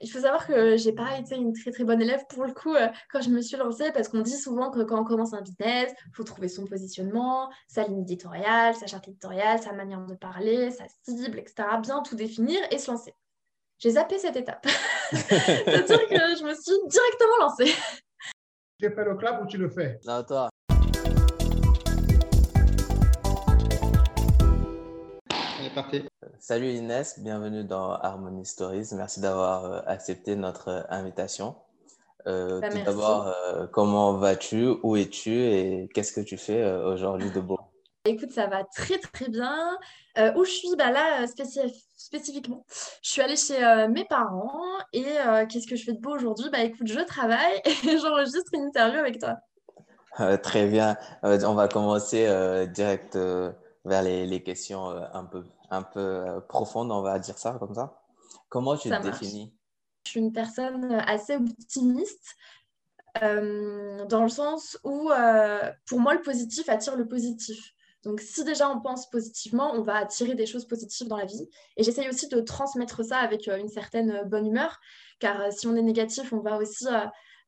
il faut savoir que j'ai pas été une très très bonne élève pour le coup euh, quand je me suis lancée parce qu'on dit souvent que quand on commence un business, il faut trouver son positionnement, sa ligne éditoriale, sa charte éditoriale, sa manière de parler, sa cible, etc. Bien tout définir et se lancer. J'ai zappé cette étape. C'est-à-dire que je me suis directement lancée. Tu fais le clap ou tu le fais? Non, toi. Parti. Salut Inès, bienvenue dans Harmony Stories. Merci d'avoir euh, accepté notre euh, invitation. Euh, Bah, tout d'abord, euh, comment vas-tu? Où es-tu? Et qu'est-ce que tu fais euh, aujourd'hui de beau? Écoute, ça va très très bien. Où je suis? Bah Là, spécif- spécifiquement, je suis allée chez mes parents et qu'est-ce que je fais de beau aujourd'hui? Bah écoute, je travaille et j'enregistre une interview avec toi. Très bien. On va commencer direct vers les, les questions un peu, un peu euh, profondes, on va dire ça comme ça. Comment tu Ça te marche. définis? Je suis une personne assez optimiste euh, dans le sens où euh, pour moi, le positif attire le positif. Donc, si déjà on pense positivement, on va attirer des choses positives dans la vie. Et j'essaye aussi de transmettre ça avec euh, une certaine bonne humeur, car si on est négatif, on va aussi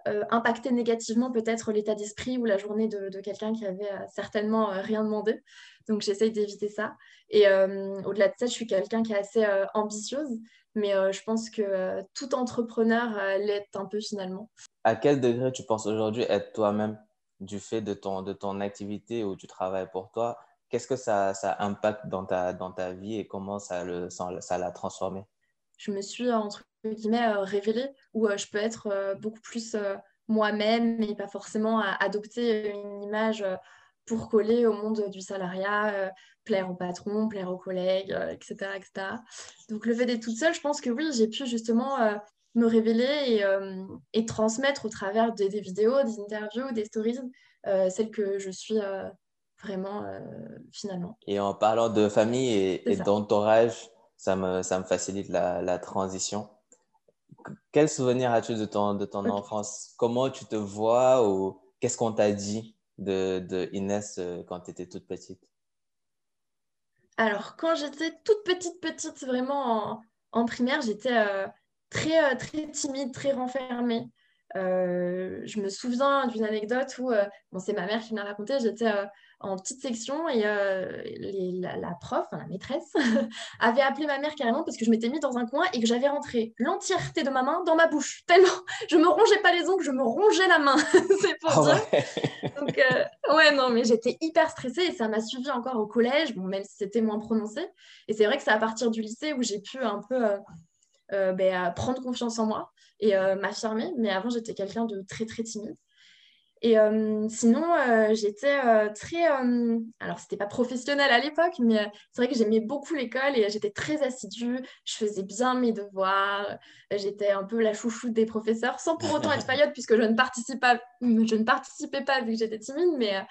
euh, impacter négativement peut-être l'état d'esprit ou la journée de, quelqu'un qui avait euh, certainement euh, rien demandé. Donc, j'essaye d'éviter ça. Et au-delà de ça, je suis quelqu'un qui est assez ambitieuse, mais je pense que tout entrepreneur l'est un peu finalement. À quel degré tu penses aujourd'hui être toi-même du fait de ton, de ton activité ou du travail pour toi? Qu'est-ce que ça, ça impacte dans ta, dans ta vie et comment ça le, ça l'a transformé? Je me suis, euh, entre guillemets, euh, révélée, où euh, je peux être beaucoup plus moi-même et pas forcément à adopter une image pour coller au monde du salariat, euh, plaire au patron, plaire aux collègues, euh, etc., etc. Donc le fait d'être toute seule, je pense que oui, j'ai pu justement euh, me révéler et, et transmettre au travers des, des vidéos, des interviews, des stories, celle que je suis vraiment finalement. Et en parlant de famille et, d'entourage, ça me, ça me facilite la, la transition. Quel souvenir as-tu de ton, de ton enfance? Comment tu te vois ou qu'est-ce qu'on t'a dit de, de Inès euh, quand tu étais toute petite? Alors, quand j'étais toute petite, petite, vraiment en, en primaire, j'étais euh, très, euh, très timide, très renfermée. Euh, je me souviens d'une anecdote où, euh, bon, c'est ma mère qui me l'a raconté, j'étais en petite section et euh, les- la, la prof, enfin, la maîtresse, avait appelé ma mère carrément parce que je m'étais mis dans un coin et que j'avais rentré l'entièreté de ma main dans ma bouche. Tellement, je me rongeais pas les ongles, je me rongeais la main. c'est pour Ah dire. ouais. Donc, euh, ouais, non, mais j'étais hyper stressée et ça m'a suivi encore au collège, bon, même si c'était moins prononcé. Et c'est vrai que c'est à partir du lycée où j'ai pu un peu euh, ben, prendre confiance en moi et m'affirmer. Mais avant, j'étais quelqu'un de très, très timide. Et euh, sinon, euh, j'étais euh, très. alors, c'était pas professionnel à l'époque, mais c'est vrai que j'aimais beaucoup l'école et j'étais très assidue. Je faisais bien mes devoirs. J'étais un peu la chouchoute des professeurs, sans pour autant être faillotte, puisque je ne, participe pas, je ne participais pas vu que j'étais timide. Mais,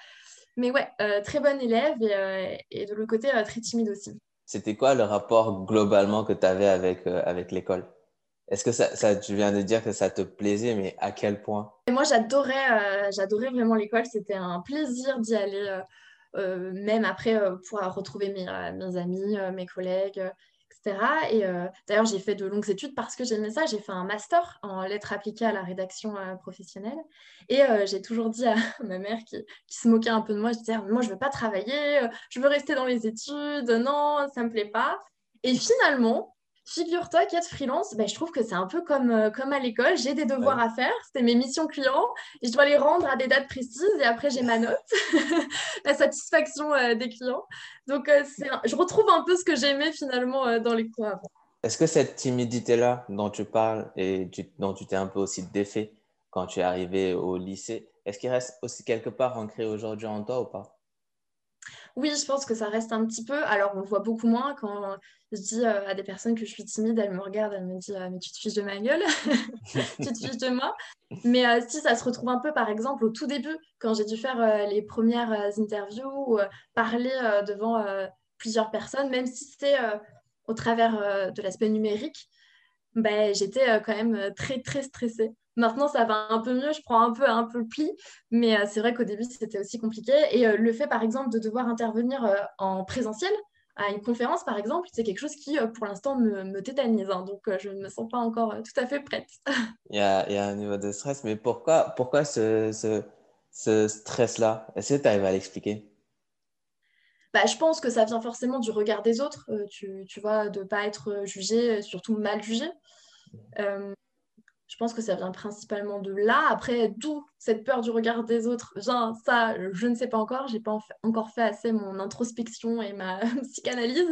mais ouais, très bonne élève et, et de l'autre côté, très timide aussi. C'était quoi le rapport globalement que tu avais avec, avec l'école? Est-ce que ça, tu viens de dire que ça te plaisait, mais à quel point? Et moi, j'adorais, euh, j'adorais vraiment l'école. C'était un plaisir d'y aller, euh, euh, même après pour retrouver mes, amis, mes collègues, etc. Et d'ailleurs, j'ai fait de longues études parce que j'aimais ça. J'ai fait un master en lettres appliquées à la rédaction professionnelle. Et j'ai toujours dit à ma mère qui, qui se moquait un peu de moi, je disais, moi, je veux pas travailler, je veux rester dans les études, non, ça me plaît pas. Et finalement, Figure-toi qu'être freelance, ben, je trouve que c'est un peu comme, euh, comme à l'école. J'ai des devoirs Ouais. à faire, c'était mes missions clients, et je dois les rendre à des dates précises, et après j'ai ma note, la satisfaction euh, des clients. Donc euh, c'est un- je retrouve un peu ce que j'aimais finalement dans les cours avant. Est-ce que cette timidité-là dont tu parles et tu- dont tu t'es un peu aussi défait quand tu es arrivé au lycée, est-ce qu'il reste aussi quelque part ancré aujourd'hui en toi ou pas? Oui, je pense que ça reste un petit peu. Alors, on le voit beaucoup moins quand je dis euh, à des personnes que je suis timide, elles me regardent, elles me disent euh, Mais tu te fiches de ma gueule? Tu te fiches de moi Mais euh, si ça se retrouve un peu, par exemple, au tout début, quand j'ai dû faire les premières interviews ou parler devant plusieurs personnes, même si c'est au travers de l'aspect numérique, ben, j'étais quand même très, très stressée. Maintenant, ça va un peu mieux, je prends un peu, un peu le pli, mais euh, c'est vrai qu'au début, c'était aussi compliqué. Et euh, le fait, par exemple, de devoir intervenir euh, en présentiel, à une conférence, par exemple, c'est quelque chose qui, pour l'instant, me, me tétanise. Hein. donc, je ne me sens pas encore tout à fait prête. il, y a, il y a, un niveau de stress, mais pourquoi, pourquoi ce, ce, ce stress-là? Est-ce que tu arrives à l'expliquer? Bah, je pense que ça vient forcément du regard des autres, tu, tu, vois, de ne pas être jugé, surtout mal jugé. Euh, je pense que ça vient principalement de là. Après, d'où cette peur du regard des autres vient, ça, je ne sais pas encore. J'ai pas encore fait assez mon introspection et ma psychanalyse.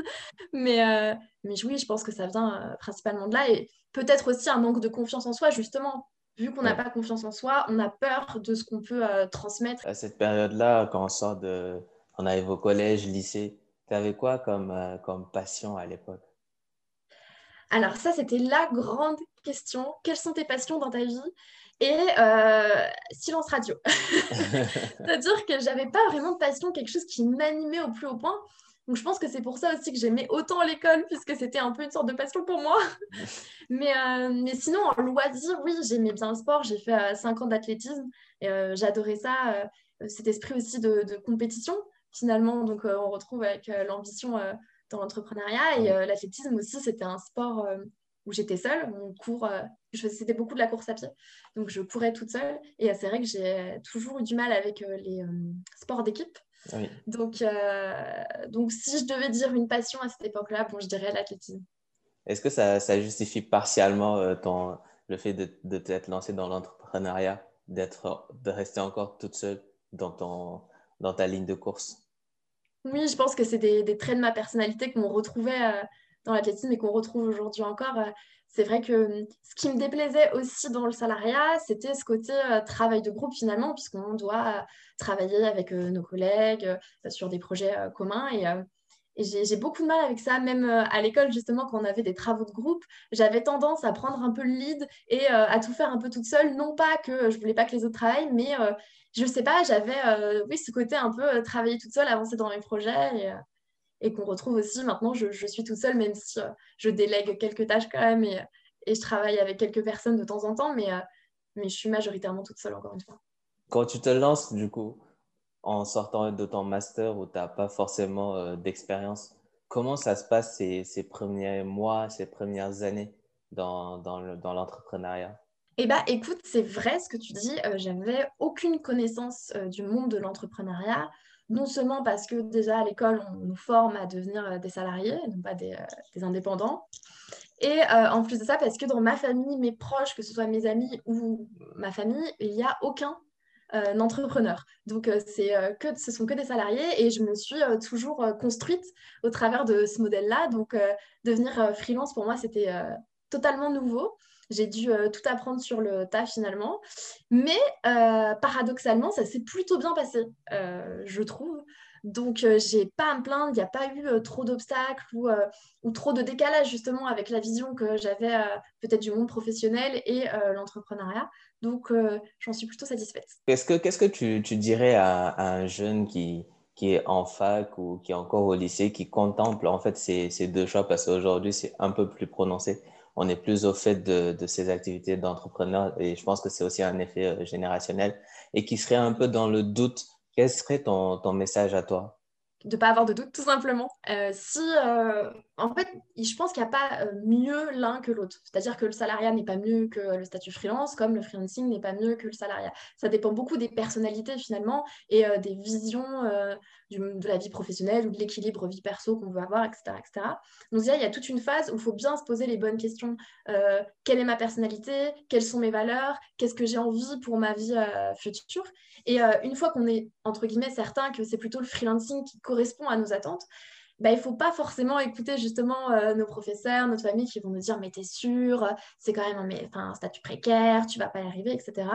Mais, euh, mais oui, je pense que ça vient euh, principalement de là. Et peut-être aussi un manque de confiance en soi, justement. Vu qu'on n'a pas confiance en soi, on a peur de ce qu'on peut euh, transmettre. À cette période-là, quand on sort de... On arrive au collège, lycée, tu avais quoi comme, comme passion à l'époque? Alors ça, c'était la grande question. Quelles sont tes passions dans ta vie? Et euh, silence radio. C'est-à-dire que j'avais pas vraiment de passion, quelque chose qui m'animait au plus haut point. Donc je pense que c'est pour ça aussi que j'aimais autant l'école, puisque c'était un peu une sorte de passion pour moi. mais, euh, mais sinon, en loisir, oui, j'aimais bien le sport. J'ai fait 5 euh, ans d'athlétisme j'adorais ça, cet esprit aussi de compétition, finalement. Donc on retrouve avec l'ambition dans l'entrepreneuriat. Et euh, l'athlétisme aussi, c'était un sport euh, où j'étais seule. On court, euh, c'était beaucoup de la course à pied. Donc, je courais toute seule. Et c'est vrai que j'ai toujours eu du mal avec les sports d'équipe. Donc, donc, si je devais dire une passion à cette époque-là, bon, je dirais l'athlétisme. Est-ce que ça, ça, justifie partiellement ton, le fait de, de t'être lancé dans l'entrepreneuriat, d'être, de rester encore toute seule dans, ton, dans ta ligne de course? Oui, je pense que c'est des, traits de ma personnalité qu'on retrouvait euh, dans l'athlétisme et qu'on retrouve aujourd'hui encore. Euh, c'est vrai que hum, ce qui me déplaisait aussi dans le salariat, c'était ce côté euh, travail de groupe finalement, puisqu'on doit travailler avec nos collègues sur des projets communs. Et, j'ai beaucoup de mal avec ça, même à l'école, justement, quand on avait des travaux de groupe, j'avais tendance à prendre un peu le lead et à tout faire un peu toute seule. Non pas que je voulais pas que les autres travaillent, mais je sais pas, j'avais euh, ce côté un peu euh, travailler toute seule, avancer dans mes projets et, euh, qu'on retrouve aussi maintenant, je, suis toute seule, même si je délègue quelques tâches quand même et, je travaille avec quelques personnes de temps en temps, mais, je suis majoritairement toute seule encore une fois. Quand tu te lances, du coup, en sortant de ton master où tu n'as pas forcément d'expérience, comment ça se passe ces, premiers mois, ces premières années dans l'entrepreneuriat? Eh bien, écoute, c'est vrai ce que tu dis. Euh, j'avais aucune connaissance euh, du monde de l'entrepreneuriat. Non seulement parce que déjà à l'école, on nous forme à devenir euh, des salariés, non pas des, indépendants. Et en plus de ça, parce que dans ma famille, mes proches, que ce soit mes amis ou ma famille, il n'y a aucun entrepreneur. Donc, c'est que, ce sont que des salariés et je me suis toujours construite au travers de ce modèle-là. Donc, devenir freelance, pour moi, c'était totalement nouveau. J'ai dû euh, tout apprendre sur le tas finalement. Mais euh, paradoxalement, ça s'est plutôt bien passé, euh, je trouve. Donc, j'ai pas à me plaindre, il n'y a pas eu trop d'obstacles ou, trop de décalage justement avec la vision que j'avais peut-être du monde professionnel et l'entrepreneuriat. Donc, j'en suis plutôt satisfaite. Qu'est-ce que, tu, dirais à, un jeune qui, est en fac ou qui est encore au lycée, qui contemple en fait ces deux choix? Parce qu'aujourd'hui, c'est un peu plus prononcé on est plus au fait de, ces activités d'entrepreneur et je pense que c'est aussi un effet euh, générationnel et qui serait un peu dans le doute. Quel serait ton message à toi? De ne pas avoir de doute, tout simplement. Euh, si, euh, en fait, je pense qu'il n'y a pas euh, mieux l'un que l'autre. C'est-à-dire que le salariat n'est pas mieux que le statut freelance, comme le freelancing n'est pas mieux que le salariat. Ça dépend beaucoup des personnalités, finalement, et des visions de la vie professionnelle ou de l'équilibre vie perso qu'on veut avoir, etc. etc. Donc, il y a toute une phase où il faut bien se poser les bonnes questions. quelle est ma personnalité? Quelles sont mes valeurs? Qu'est-ce que j'ai envie pour ma vie future? Et une fois qu'on est, entre guillemets, certain que c'est plutôt le freelancing qui correspond à nos attentes, bah, il ne faut pas forcément écouter justement euh, nos professeurs, notre famille qui vont nous dire mais t'es sûr, c'est quand même un, statut précaire, tu vas pas y arriver, etc.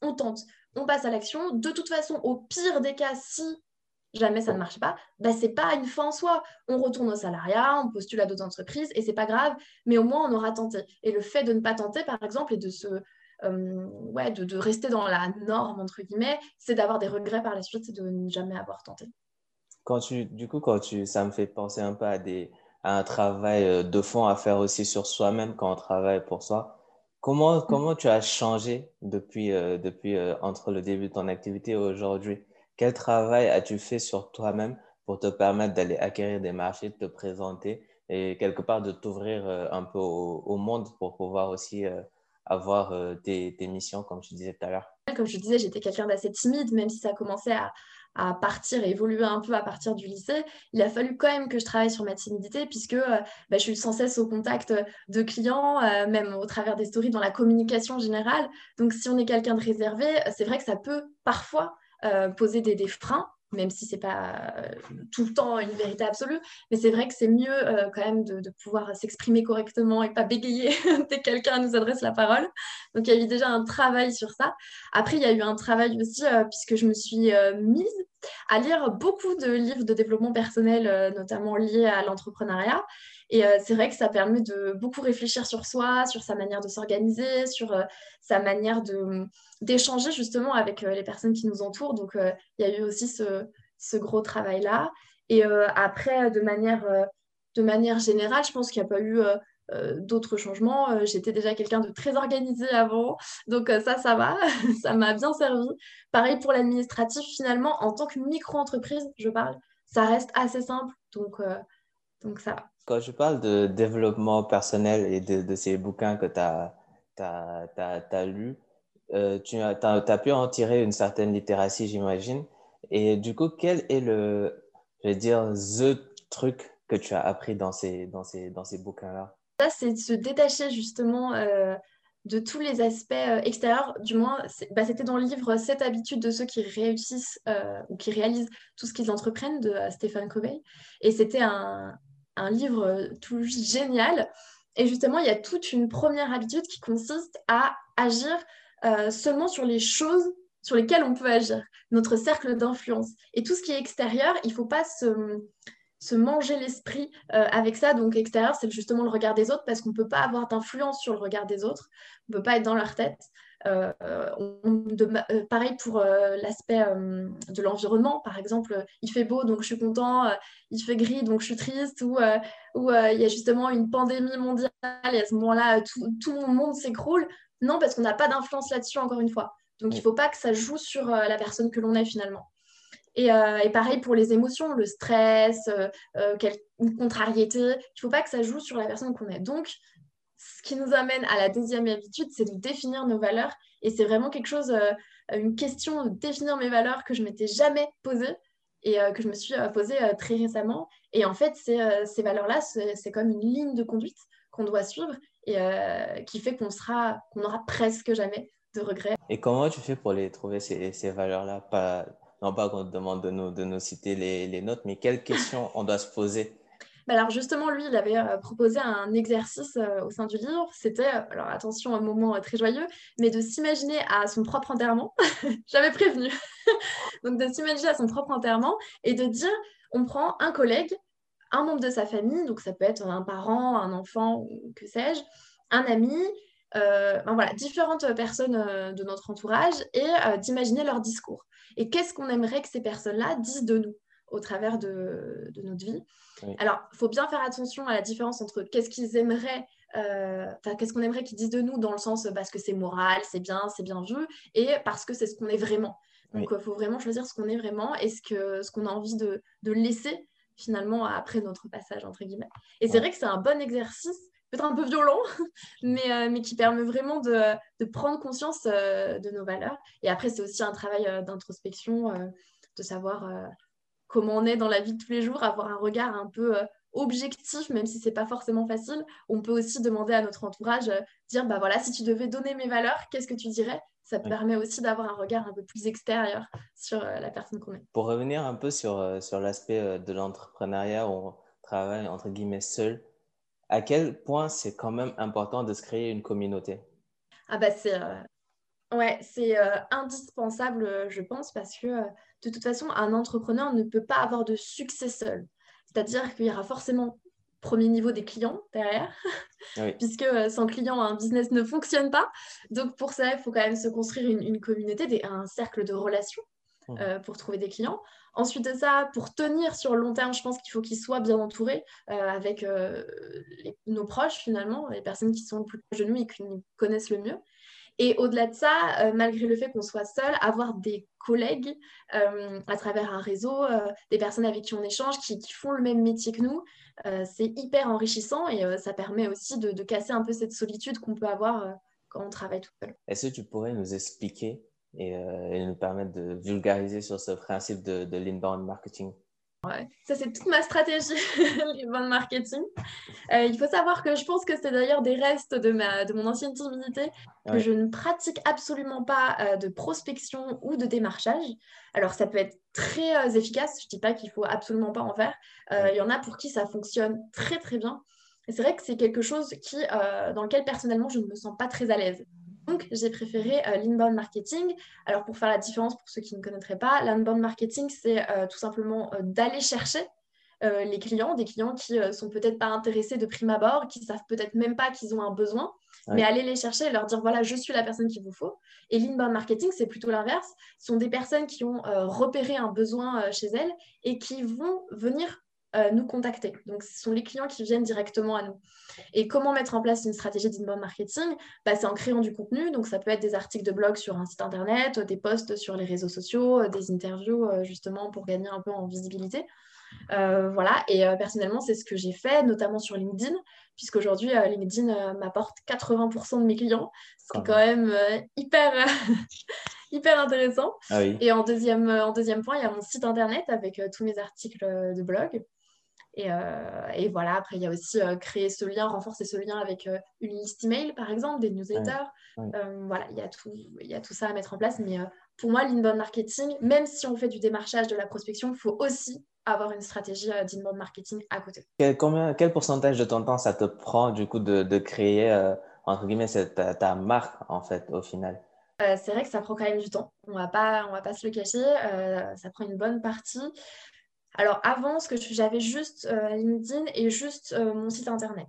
On tente, on passe à l'action. De toute façon, au pire des cas, si jamais ça ne marche pas, bah, ce n'est pas une fin en soi. On retourne au salariat, on postule à d'autres entreprises et c'est pas grave, mais au moins on aura tenté. Et le fait de ne pas tenter, par exemple, et de se euh, rester dans la norme, entre guillemets, c'est d'avoir des regrets par la suite et de ne jamais avoir tenté. Quand tu, du coup, quand tu, ça me fait penser un peu à, des, à un travail euh, de fond à faire aussi sur soi-même quand on travaille pour soi. Comment, mm. comment tu as changé depuis, euh, depuis euh, entre le début de ton activité et aujourd'hui? Quel travail as-tu fait sur toi-même pour te permettre d'aller acquérir des marchés, de te présenter et quelque part de t'ouvrir un peu au, monde pour pouvoir aussi avoir tes, tes missions, comme tu disais tout à l'heure? Comme je disais, j'étais quelqu'un d'assez timide, même si ça commençait à, à partir évoluer un peu à partir du lycée, il a fallu quand même que je travaille sur ma timidité puisque euh, bah, je suis sans cesse au contact de clients, euh, même au travers des stories dans la communication générale. Donc si on est quelqu'un de réservé, c'est vrai que ça peut parfois euh, poser des, des, freins même si c'est pas euh, tout le temps une vérité absolue, mais c'est vrai que c'est mieux euh, quand même de, pouvoir s'exprimer correctement et pas bégayer dès que quelqu'un nous adresse la parole. Donc il y a eu déjà un travail sur ça. Après, il y a eu un travail aussi euh, puisque je me suis mise à lire beaucoup de livres de développement personnel, notamment liés à l'entrepreneuriat. Et c'est vrai que ça permet de beaucoup réfléchir sur soi, sur sa manière de s'organiser, sur sa manière de, d'échanger justement avec les personnes qui nous entourent. Donc, il y a eu aussi ce, ce gros travail-là. Et après, de manière, de manière générale, je pense qu'il n'y a pas eu d'autres changements. J'étais déjà quelqu'un de très organisé avant, donc ça, ça va, ça m'a bien servi. Pareil pour l'administratif, finalement, en tant que micro-entreprise, je parle, ça reste assez simple, donc, donc ça. Quand je parle de développement personnel et de, de ces bouquins que tu as, as, lus, euh, tu as, as, pu en tirer une certaine littératie, j'imagine. Et du coup, quel est le, je vais dire, the truc que tu as appris dans ces, dans ces, dans ces bouquins-là? Ça, c'est de se détacher justement euh, de tous les aspects euh, extérieurs. Du moins, bah, c'était dans le livre 7 habitudes de ceux qui réussissent ou qui réalisent tout ce qu'ils entreprennent de Stéphane Covey. Et c'était un, un livre tout génial. Et justement, il y a toute une première habitude qui consiste à agir euh, seulement sur les choses sur lesquelles on peut agir, notre cercle d'influence. Et tout ce qui est extérieur, il ne faut pas se, se manger l'esprit euh, avec ça. Donc extérieur, c'est justement le regard des autres parce qu'on ne peut pas avoir d'influence sur le regard des autres. On ne peut pas être dans leur tête. Euh, de, pareil pour l'aspect de l'environnement. Par exemple, il fait beau, donc je suis content. il fait gris, donc je suis triste. Ou il y a justement une pandémie mondiale et à ce moment-là, tout, tout le monde s'écroule. Non, parce qu'on n'a pas d'influence là-dessus, encore une fois. Donc, il ne faut pas que ça joue sur euh, la personne que l'on est finalement. Euh, et, pareil pour les émotions, le stress, euh, une contrariété, il ne faut pas que ça joue sur la personne qu'on est. Donc, ce qui nous amène à la deuxième habitude, c'est de définir nos valeurs. Et c'est vraiment quelque chose, une question de définir mes valeurs que je m'étais jamais posée et que je me suis posée très récemment. Et en fait, ces valeurs-là, c'est comme une ligne de conduite qu'on doit suivre et euh, qui fait qu'on sera, qu'on n'aura presque jamais de regrets. Et comment tu fais pour les trouver, ces, valeurs-là? Non pas qu'on te demande de nous, citer les, les notes, mais quelles questions on doit se poser alors justement, lui, il avait euh, proposé un exercice euh, au sein du livre. C'était, alors attention, un moment très joyeux, mais de s'imaginer à son propre enterrement. J'avais prévenu. Donc de s'imaginer à son propre enterrement et de dire, on prend un collègue un membre de sa famille, donc ça peut être un parent, un enfant, que sais-je, un ami, euh, voilà, différentes personnes euh, de notre entourage et euh, d'imaginer leur discours. Et qu'est-ce qu'on aimerait que ces personnes-là disent de nous? Au travers de, notre vie. Alors, il faut bien faire attention à la différence entre qu'est-ce qu'ils aimeraient, enfin, qu'est-ce qu'on aimerait qu'ils disent de nous dans le sens parce que c'est moral, c'est bien, c'est bien vu, et parce que c'est ce qu'on est vraiment. Donc, il faut vraiment choisir ce qu'on est vraiment et ce qu'on ce qu'on a envie de, de laisser finalement après notre passage, entre guillemets. Et c'est vrai que c'est un bon exercice, peut-être un peu violent, mais, euh, mais qui permet vraiment de, de prendre conscience euh, de nos valeurs. Et après, c'est aussi un travail euh, d'introspection, de savoir comment on est dans la vie de tous les jours, avoir un regard un peu objectif, même si c'est pas forcément facile. On peut aussi demander à notre entourage, dire, bah voilà, si tu devais donner mes valeurs, qu'est-ce que tu dirais? Ça permet aussi d'avoir un regard un peu plus extérieur sur euh, la personne qu'on est. Pour revenir un peu sur, euh, sur l'aspect euh, de l'entrepreneuriat on travaille entre guillemets seul, à quel point c'est quand même important de se créer une communauté? Ah bah c'est ouais, c'est indispensable, je pense, parce que de toute façon, un entrepreneur ne peut pas avoir de succès seul. C'est-à-dire qu'il y aura forcément premier niveau des clients derrière, puisque euh, sans clients, un business ne fonctionne pas. Donc pour ça, il faut quand même se construire une, communauté, des, un cercle de relations mmh. euh, pour trouver des clients. Ensuite de ça, pour tenir sur le long terme, je pense qu'il faut qu'ils soient bien entourés euh, avec nos proches finalement, les personnes qui sont le plus proches de nous et qui nous connaissent le mieux. Et au-delà de ça, euh, malgré le fait qu'on soit seul, avoir des collègues euh, à travers un réseau, des personnes avec qui on échange, qui, font le même métier que nous, c'est hyper enrichissant et ça permet aussi de, casser un peu cette solitude qu'on peut avoir quand on travaille tout seul. Est-ce que tu pourrais nous expliquer et, nous permettre de vulgariser sur ce principe de, de l'inbound marketing? Ouais. Ça, c'est toute ma stratégie de marketing. Euh, il faut savoir que je pense que c'est d'ailleurs des restes de, ma, de mon ancienne timidité que je ne pratique absolument pas euh, de prospection ou de démarchage. Alors, ça peut être très euh, efficace. Je ne dis pas qu'il faut absolument pas en faire. Il y en a pour qui ça fonctionne très, très bien. Et c'est vrai que c'est quelque chose qui, dans lequel personnellement, je ne me sens pas très à l'aise. Donc, j'ai préféré euh, l'inbound marketing. Alors, pour faire la différence, pour ceux qui ne connaîtraient pas, l'inbound marketing, c'est euh, tout simplement euh, d'aller chercher les clients, des clients qui ne sont peut-être pas intéressés de prime abord, qui ne savent peut-être même pas qu'ils ont un besoin, mais aller les chercher et leur dire voilà, je suis la personne qu'il vous faut. Et l'inbound marketing, c'est plutôt l'inverse. Ce sont des personnes qui ont repéré un besoin chez elles et qui vont venir euh, nous contacter. Donc, ce sont les clients qui viennent directement à nous. Et comment mettre en place une stratégie d'inbound marketing? Bah, C'est en créant du contenu. Donc, ça peut être des articles de blog sur un site internet, des posts sur les réseaux sociaux, des interviews euh, justement pour gagner un peu en visibilité. Euh, voilà, et personnellement, c'est ce que j'ai fait, notamment sur LinkedIn, puisqu'aujourd'hui, LinkedIn m'apporte 80% de mes clients, ce qui est quand même hyper, hyper intéressant. Ah et en deuxième, en deuxième point, il y a mon site internet avec tous mes articles de blog. Euh, et, voilà, après, il y a aussi euh, créer ce lien, renforcer ce lien avec euh, une liste email, par exemple, des newsletters. voilà, il y, a tout, il y a tout ça à mettre en place. Mais pour moi, l'inbound marketing, même si on fait du démarchage, de la prospection, il faut aussi avoir une stratégie d'inbound marketing à côté. Quel, combien, quel pourcentage de ton temps ça te prend, du coup, de, de créer, entre guillemets, cette, ta, marque, en fait, au final? C'est vrai que ça prend quand même du temps. On va pas, on va pas se le cacher. ça prend une bonne partie. Alors avant, ce que j'avais juste euh, LinkedIn et juste euh, mon site internet.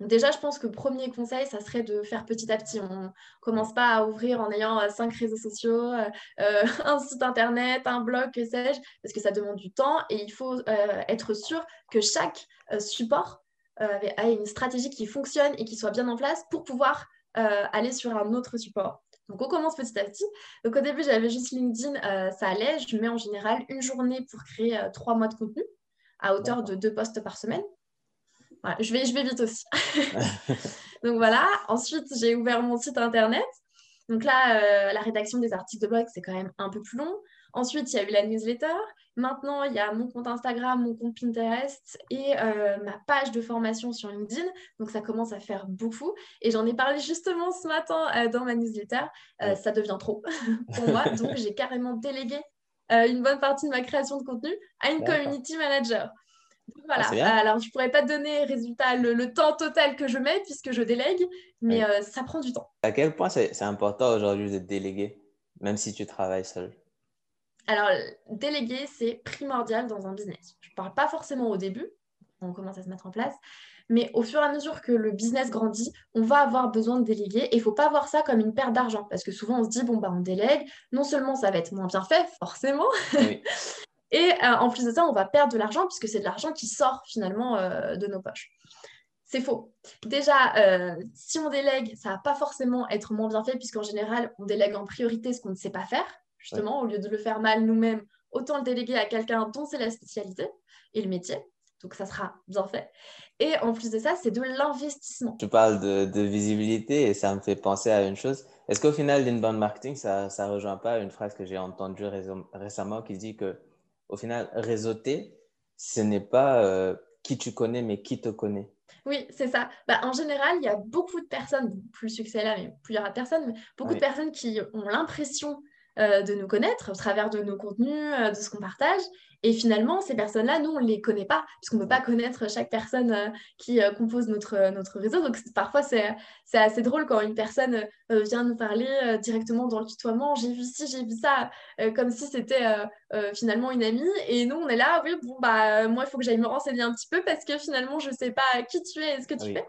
déjà, je pense que premier conseil, ça serait de faire petit à petit. On commence pas à ouvrir en ayant euh, cinq réseaux sociaux, un site internet, un blog, que sais-je, parce que ça demande du temps et il faut être sûr que chaque support ait une stratégie qui fonctionne et qui soit bien en place pour pouvoir aller sur un autre support. Donc, on commence petit à petit. Donc, au début, j'avais juste LinkedIn, euh, ça allait. Je mets en général une journée pour créer euh, trois mois de contenu à hauteur de deux postes par semaine. Voilà, je, vais, je vais vite aussi. Donc, voilà. Ensuite, j'ai ouvert mon site internet. Donc là, euh, la rédaction des articles de blog, c'est quand même un peu plus long. Ensuite, il y a eu la newsletter. Maintenant, il y a mon compte Instagram, mon compte Pinterest et euh, ma page de formation sur LinkedIn. Donc, ça commence à faire beaucoup. Et j'en ai parlé justement ce matin euh, dans ma newsletter. Euh, ça devient trop pour moi. Donc, j'ai carrément délégué une bonne partie de ma création de contenu à une community manager. voilà. Ah, Alors, je ne pourrais pas donner résultat le, temps total que je mets puisque je délègue, mais ça prend du temps. À quel point c'est important aujourd'hui de déléguer, même si tu travailles seul? Alors, déléguer, c'est primordial dans un business. Je ne parle pas forcément au début, on commence à se mettre en place, mais au fur et à mesure que le business grandit, on va avoir besoin de déléguer et il ne faut pas voir ça comme une perte d'argent parce que souvent on se dit, bon, bah, on délègue, non seulement ça va être moins bien fait, forcément, et euh, en plus de ça, on va perdre de l'argent puisque c'est de l'argent qui sort finalement euh, de nos poches. C'est faux. Déjà, euh, si on délègue, ça ne va pas forcément être moins bien fait puisqu'en général, on délègue en priorité ce qu'on ne sait pas faire justement, au lieu de le faire mal nous-mêmes, autant le déléguer à quelqu'un dont c'est la spécialité et le métier. Donc, ça sera bien fait. Et en plus de ça, c'est de l'investissement. Tu parles de, visibilité et ça me fait penser à une chose. Est-ce qu'au final, l'inbound marketing, ça ne rejoint pas une phrase que j'ai entendue récemment qui dit que, au final, réseauter, ce n'est pas euh, qui tu connais, mais qui te connaît? Oui, c'est ça. Bah, en général, il y a beaucoup de personnes, plus succès là, mais plus il y aura de personnes, mais beaucoup de personnes qui ont l'impression euh, de nous connaître au travers de nos contenus, euh, de ce qu'on partage. Et finalement, ces personnes-là, nous, on ne les connaît pas, puisqu'on ne peut pas connaître chaque personne euh, qui compose notre, notre réseau. Donc, parfois, c'est assez drôle quand une personne vient nous parler directement dans le tutoiement. J'ai vu ci, j'ai vu ça, comme si c'était finalement une amie. Et nous, on est là, oui, bon, bah, moi, il faut que j'aille me renseigner un petit peu parce que finalement, je ne sais pas qui tu es et ce que tu fais.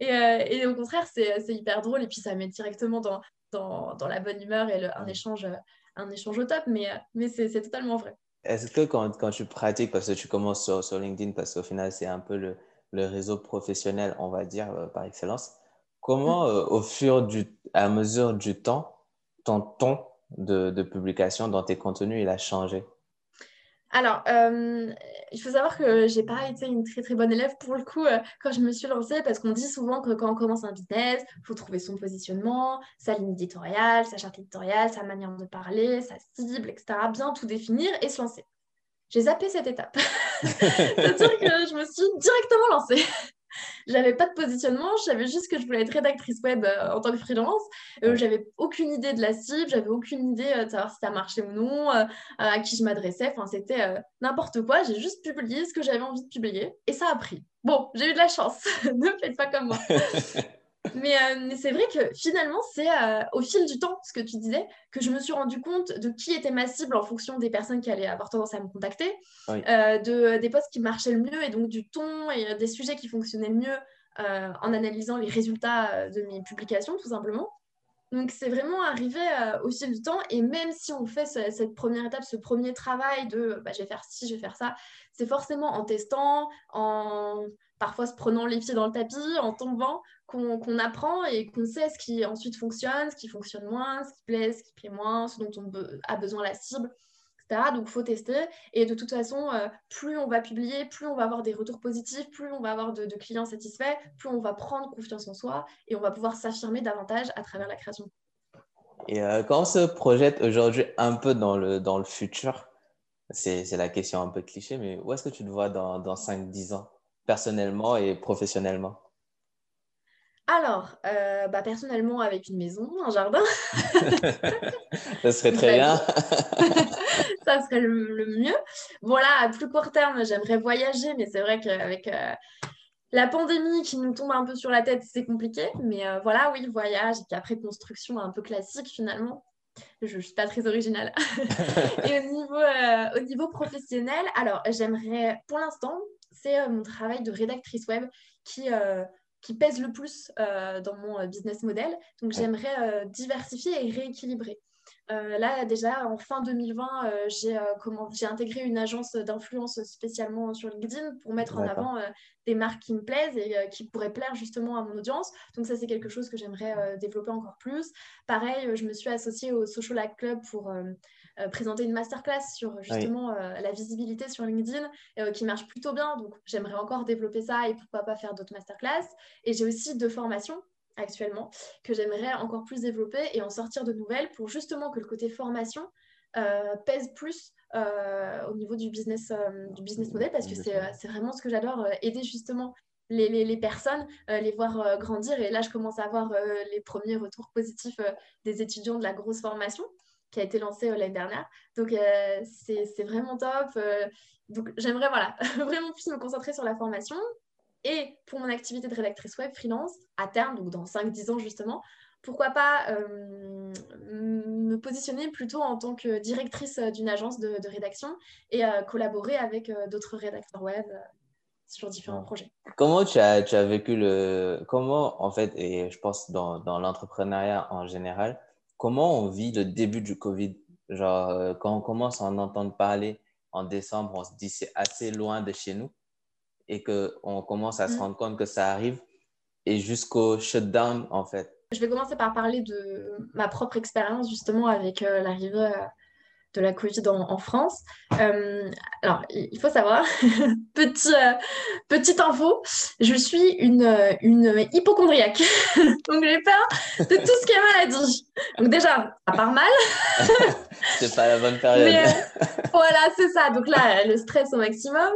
Et, et, au contraire, c'est hyper drôle et puis ça met directement dans, dans, la bonne humeur et un, échange, un échange au top, mais, mais c'est totalement vrai. Est-ce que quand, quand, tu pratiques, parce que tu commences sur, LinkedIn, parce qu'au final, c'est un peu le, le, réseau professionnel, on va dire, euh, par excellence, comment, au fur du, à mesure du temps, ton ton de, de publication dans tes contenus, il a changé? Alors, euh, il faut savoir que j'ai pas été une très très bonne élève pour le coup euh, quand je me suis lancée parce qu'on dit souvent que quand on commence un business, il faut trouver son positionnement, sa ligne éditoriale, sa charte éditoriale, sa manière de parler, sa cible, etc. Bien tout définir et se lancer. J'ai zappé cette étape. C'est-à-dire que je me suis directement lancée. J'avais pas de positionnement, je savais juste que je voulais être rédactrice web euh, en tant que freelance. Euh, j'avais aucune idée de la cible, j'avais aucune idée euh, de savoir si ça marchait ou non, à qui je m'adressais. Enfin, c'était n'importe quoi. J'ai juste publié ce que j'avais envie de publier et ça a pris. Bon, j'ai eu de la chance. ne faites pas comme moi. Euh, mais, c'est vrai que finalement, c'est euh, au fil du temps, ce que tu disais, que je me suis rendu compte de qui était ma cible en fonction des personnes qui allaient avoir tendance à me contacter, euh, de, des posts qui marchaient le mieux et donc du ton et des sujets qui fonctionnaient le mieux en analysant les résultats de mes publications, tout simplement. Donc, c'est vraiment arrivé au fil du temps. Et même si on fait cette première étape, ce premier travail de bah, je vais faire ci, je vais faire ça, c'est forcément en testant, en parfois se prenant les pieds dans le tapis, en tombant, qu'on apprend et qu'on sait ce qui ensuite fonctionne, ce qui fonctionne moins, ce qui plaît, ce qui plaît moins, ce dont on a besoin la cible. Donc, il faut tester. Et de toute façon, euh, plus on va publier, plus on va avoir des retours positifs, plus on va avoir de, clients satisfaits, plus on va prendre confiance en soi et on va pouvoir s'affirmer davantage à travers la création. Et euh, quand on se projette aujourd'hui un peu dans le, dans le futur, c'est la question un peu cliché, mais où est-ce que tu te vois dans, dans 5-10 ans, personnellement et professionnellement? Alors, euh, bah, personnellement, avec une maison, un jardin. ça serait très bien. ça serait le, mieux. Voilà, à plus court terme, j'aimerais voyager, mais c'est vrai qu'avec euh, la pandémie qui nous tombe un peu sur la tête, c'est compliqué. Mais euh, voilà, oui, voyage, et puis après, construction un peu classique finalement. Je ne suis pas très originale. et au niveau, au niveau professionnel, alors j'aimerais, pour l'instant, c'est mon travail de rédactrice web qui qui pèse le plus euh, dans mon euh, business model. Donc, j'aimerais euh, diversifier et rééquilibrer. là, déjà, en fin 2020, j'ai intégré une agence d'influence spécialement sur LinkedIn pour mettre en avant des marques qui me plaisent et qui pourraient plaire justement à mon audience. Donc, ça, c'est quelque chose que j'aimerais développer encore plus. Pareil, je me suis associée au Social Act Club pour euh, présenter une masterclass sur justement euh, la visibilité sur LinkedIn euh, qui marche plutôt bien. Donc, j'aimerais encore développer ça et pourquoi pas faire d'autres masterclass. Et j'ai aussi deux formations actuellement que j'aimerais encore plus développer et en sortir de nouvelles pour justement que le côté formation pèse plus au niveau du business, du business model parce que c'est vraiment ce que j'adore, aider justement les, les, les, personnes, les voir grandir. Et là, je commence à avoir les premiers retours positifs des étudiants de la grosse formation qui a été lancé euh, l'année dernière. Donc, euh, c'est vraiment top. Euh, donc, j'aimerais voilà, vraiment plus me concentrer sur la formation. Et pour mon activité de rédactrice web freelance, à terme, donc dans 5-10 ans justement, pourquoi pas me positionner plutôt en tant que directrice d'une agence de, rédaction et collaborer avec d'autres rédacteurs web sur différents projets. Comment tu as, tu as vécu le... Comment, en fait, et je pense dans, dans l'entrepreneuriat en général, comment on vit le début du Covid? Genre, euh, quand on commence à en entendre parler en décembre, on se dit c'est assez loin de chez nous et qu'on commence à se mm. rendre compte que ça arrive et jusqu'au shutdown, en fait. Je vais commencer par parler de ma propre expérience justement avec euh, l'arrivée euh, de la Covid en, France. Euh, alors, il faut savoir, petit, euh, petite info, je suis une, une hypochondriaque. Donc, j'ai peur de tout ce qui est maladie. Donc, déjà, à part mal. c'est pas la bonne période. Euh, voilà, c'est ça. Donc là, le stress au maximum.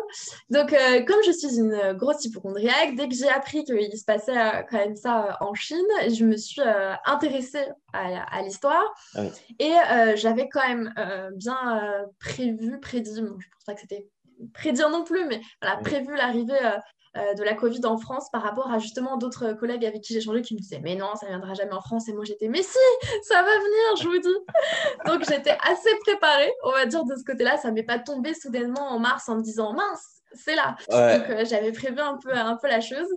Donc, comme je suis une grosse hypochondriaque, dès que j'ai appris qu'il se passait quand même ça en Chine, je me suis intéressée à, l'histoire. Ah Et j'avais quand même bien euh, prévu, prédit, je ne pense pas que c'était prédire non plus, mais voilà, prévu l'arrivée euh, euh, de la Covid en France par rapport à justement d'autres collègues avec qui j'ai changé qui me disaient mais non, ça ne viendra jamais en France. Et moi j'étais mais si, ça va venir, je vous dis. Donc j'étais assez préparée, on va dire, de ce côté-là. Ça ne m'est pas tombé soudainement en mars en me disant mince, c'est là. Donc j'avais prévu un peu, un peu la chose.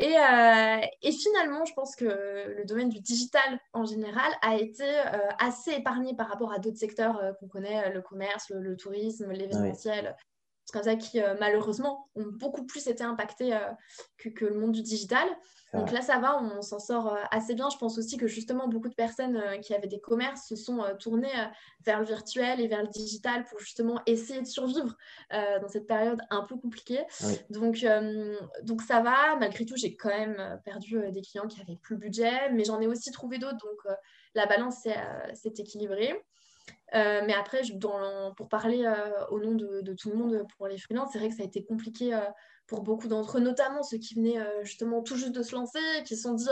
Euh, et, finalement, je pense que le domaine du digital en général a été euh, assez épargné par rapport à d'autres secteurs euh, qu'on connaît, le commerce, le, tourisme, l'événementiel. Comme ça qui malheureusement ont beaucoup plus été impactés que, que, le monde du digital. Donc là, ça va, on s'en sort euh, assez bien. Je pense aussi que justement, beaucoup de personnes euh, qui avaient des commerces se sont euh, tournées vers le virtuel et vers le digital pour justement essayer de survivre dans cette période un peu compliquée. Donc, donc ça va. Malgré tout, j'ai quand même perdu des clients qui avaient plus le budget, mais j'en ai aussi trouvé d'autres. Donc la balance s'est équilibrée. Mais après, pour parler au nom de, tout le monde pour les freelances, c'est vrai que ça a été compliqué pour beaucoup d'entre eux, notamment ceux qui venaient euh, justement tout juste de se lancer, qui se sont dit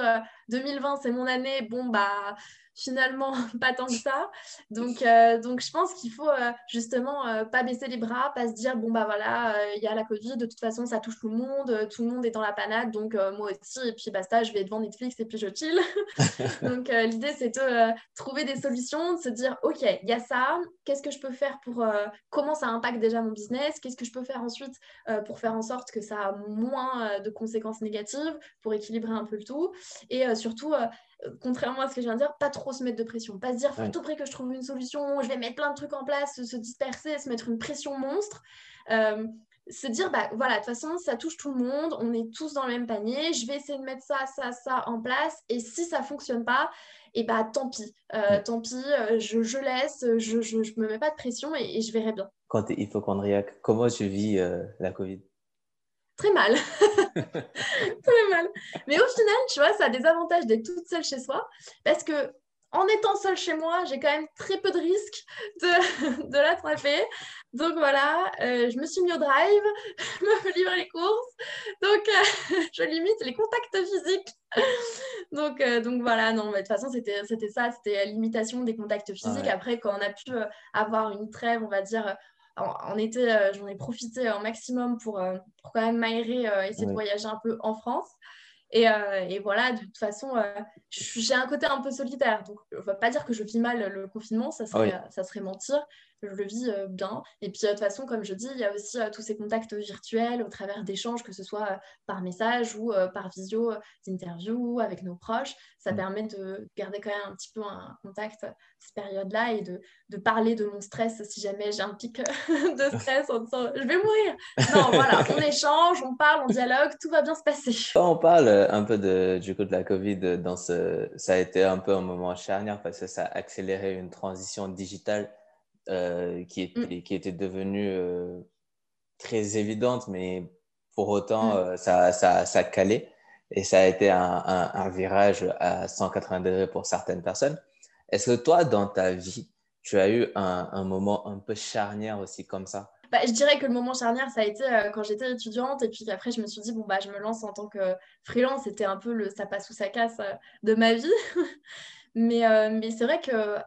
2020 euh, c'est mon année, bon bah finalement pas tant que ça. Donc, euh, donc je pense qu'il faut euh, justement euh, pas baisser les bras, pas se dire bon bah voilà, il y a la Covid, de toute façon ça touche tout le monde, tout le monde est dans la panade, donc moi aussi, et puis basta, je vais devant Netflix et puis je chill. donc l'idée c'est de trouver des solutions, de se dire ok, il y a ça, qu'est-ce que je peux faire pour comment ça impacte déjà mon business, qu'est-ce que je peux faire ensuite pour faire en sorte que ça a moins de conséquences négatives, pour équilibrer un peu le tout, et surtout contrairement à ce que je viens de dire, pas trop se mettre de pression. Pas se dire, faut tout près que je trouve une solution, je vais mettre plein de trucs en place, se disperser, se mettre une pression monstre. Euh, se dire, bah voilà, de toute façon, ça touche tout le monde, on est tous dans le même panier, je vais essayer de mettre ça, ça, ça en place, et si ça fonctionne pas, et eh bah tant pis, euh, tant pis, euh, je, je, laisse, je, je, je, me mets pas de pression et, je verrai bien. Quand tu es hypochondriaque, comment tu vis la Covid? Très mal. très mal. Mais au final, tu vois, ça a des avantages d'être toute seule chez soi parce que en étant seule chez moi, j'ai quand même très peu de risques de, de l'attraper. Donc voilà, euh, je me suis mis au drive, je me fais livrer les courses. Donc euh, je limite les contacts physiques. donc, euh, donc voilà, non, mais de toute façon, c'était ça, c'était la limitation des contacts physiques. Après, quand on a pu avoir une trêve, on va dire, en, été, euh, j'en ai profité un maximum pour, euh, pour quand même m'aérer, euh, essayer de voyager un peu en France. Et, et, voilà, de toute façon, j'ai un côté un peu solitaire. Donc, on ne va pas dire que je vis mal le confinement, ça serait, ça serait mentir je le vis euh, bien. Et puis, euh, de toute façon, comme je dis, il y a aussi euh, tous ces contacts virtuels au travers d'échanges, que ce soit par message ou par visio, d'interviews avec nos proches. Ça mm. permet de garder quand même un petit peu un contact cette période-là et de, de, parler de mon stress si jamais j'ai un pic de stress en disant je vais mourir. Non, voilà, on échange, on parle, on dialogue, tout va bien se passer. Quand on parle un peu de, du coup de la Covid, dans ce, ça a été un peu un moment charnière parce que ça a accéléré une transition digitale euh, qui, était, mm. qui était devenue euh, très évidente, mais pour autant, mm. euh, ça, ça, ça calait. Et ça a été un, un, virage à 180 degrés pour certaines personnes. Est-ce que toi, dans ta vie, tu as eu un, un moment un peu charnière aussi comme ça? Bah, je dirais que le moment charnière, ça a été quand j'étais étudiante. Et puis après, je me suis dit, bon, bah, je me lance en tant que freelance. C'était un peu le ça passe ou ça casse de ma vie. mais mais c'est vrai que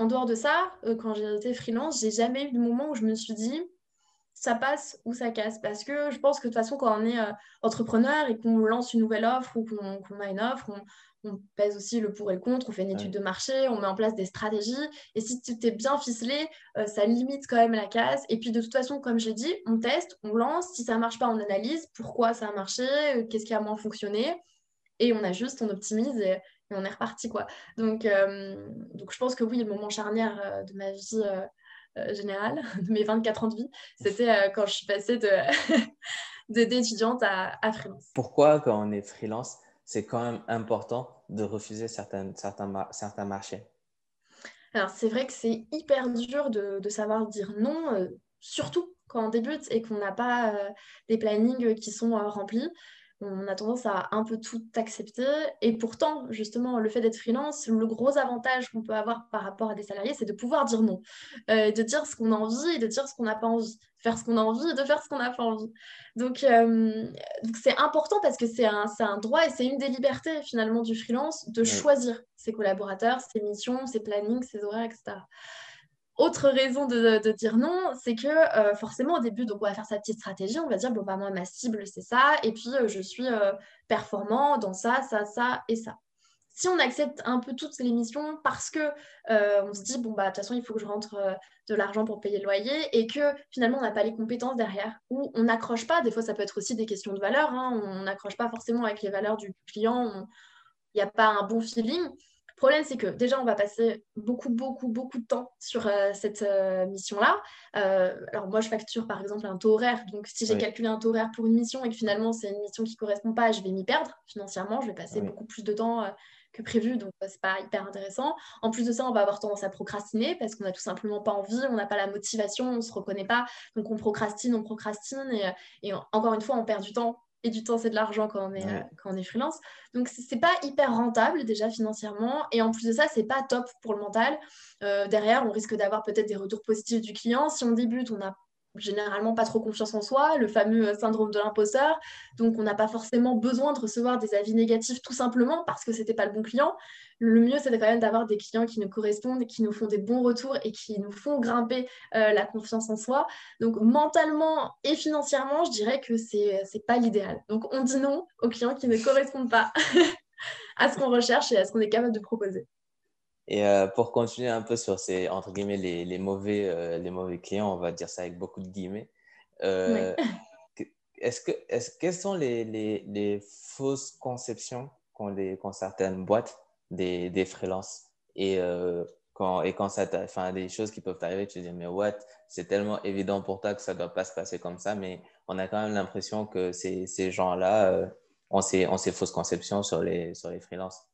en dehors de ça, euh, quand j'ai été freelance, j'ai jamais eu de moment où je me suis dit ça passe ou ça casse. Parce que je pense que de toute façon, quand on est euh, entrepreneur et qu'on lance une nouvelle offre ou qu'on a une offre, on, pèse aussi le pour et le contre, on fait une étude de marché, on met en place des stratégies. Et si tu es bien ficelé, euh, ça limite quand même la casse. Et puis de toute façon, comme j'ai dit, on teste, on lance. Si ça ne marche pas, on analyse pourquoi ça a marché, qu'est-ce qui a moins fonctionné. Et on ajuste, on optimise. Et, et on est reparti quoi. Donc, euh, donc je pense que oui, le moment charnière euh, de ma vie euh, générale, de mes 24 ans de vie, c'était quand je suis passée de d'étudiante à, à, freelance. Pourquoi quand on est freelance, c'est quand même important de refuser certains, certains, certains marchés? Alors c'est vrai que c'est hyper dur de, de, savoir dire non, surtout quand on débute et qu'on n'a pas des plannings qui sont remplis on a tendance à un peu tout accepter. Et pourtant, justement, le fait d'être freelance, le gros avantage qu'on peut avoir par rapport à des salariés, c'est de pouvoir dire non, euh, de dire ce qu'on a envie et de dire ce qu'on n'a pas envie, faire ce qu'on a envie et de faire ce qu'on n'a pas envie. Donc, euh, c'est important parce que c'est un, un, droit et c'est une des libertés finalement du freelance de choisir ses collaborateurs, ses missions, ses plannings, ses horaires, etc. Autre raison de, dire non, c'est que euh, forcément au début, donc on va faire sa petite stratégie, on va dire bon bah moi ma cible c'est ça, et puis euh, je suis euh, performant dans ça, ça, ça et ça. Si on accepte un peu toutes les missions parce que on se dit bon bah de toute façon il faut que je rentre de l'argent pour payer le loyer et que finalement on n'a pas les compétences derrière ou on n'accroche pas, des fois ça peut être aussi des questions de valeur, hein, on n'accroche pas forcément avec les valeurs du client, il n'y a pas un bon feeling problème, c'est que déjà, on va passer beaucoup, beaucoup, beaucoup de temps sur euh, cette euh, mission-là. Euh, alors, moi, je facture par exemple un taux horaire. Donc, si j'ai calculé un taux horaire pour une mission et que finalement, c'est une mission qui ne correspond pas, je vais m'y perdre financièrement. Je vais passer beaucoup plus de temps que prévu, donc c'est pas hyper intéressant. En plus de ça, on va avoir tendance à procrastiner parce qu'on n'a tout simplement pas envie, on n'a pas la motivation, on ne se reconnaît pas, donc on procrastine, on procrastine et, et encore une fois, on perd du temps et du temps, c'est de l'argent quand, on est, euh, quand on est freelance. Donc, c'est pas hyper rentable déjà financièrement. Et en plus de ça, c'est pas top pour le mental. Euh, derrière, on risque d'avoir peut-être des retours positifs du client. Si on débute, on n'a généralement pas trop confiance en soi, le fameux euh, syndrome de l'imposteur. Donc, on n'a pas forcément besoin de recevoir des avis négatifs tout simplement parce que c'était pas le bon client le mieux, c'est quand même d'avoir des clients qui nous correspondent, qui nous font des bons retours et qui nous font grimper euh, la confiance en soi. Donc, mentalement et financièrement, je dirais que ce n'est pas l'idéal. Donc, on dit non aux clients qui ne correspondent pas à ce qu'on recherche et à ce qu'on est capable de proposer. Et euh, pour continuer un peu sur ces, entre guillemets, les, mauvais, euh, les mauvais clients, on va dire ça avec beaucoup de guillemets. Est-ce que, est quelles sont les, les, fausses conceptions qu'ont certaines boîtes des, des freelances? Et, euh, quand, et quand ça enfin, des choses qui peuvent t'arriver, tu te dis, mais what, c'est tellement évident pour toi que ça ne doit pas se passer comme ça, mais on a quand même l'impression que ces, ces gens-là euh, ont, ces, ont ces fausses conceptions sur les, sur les freelances.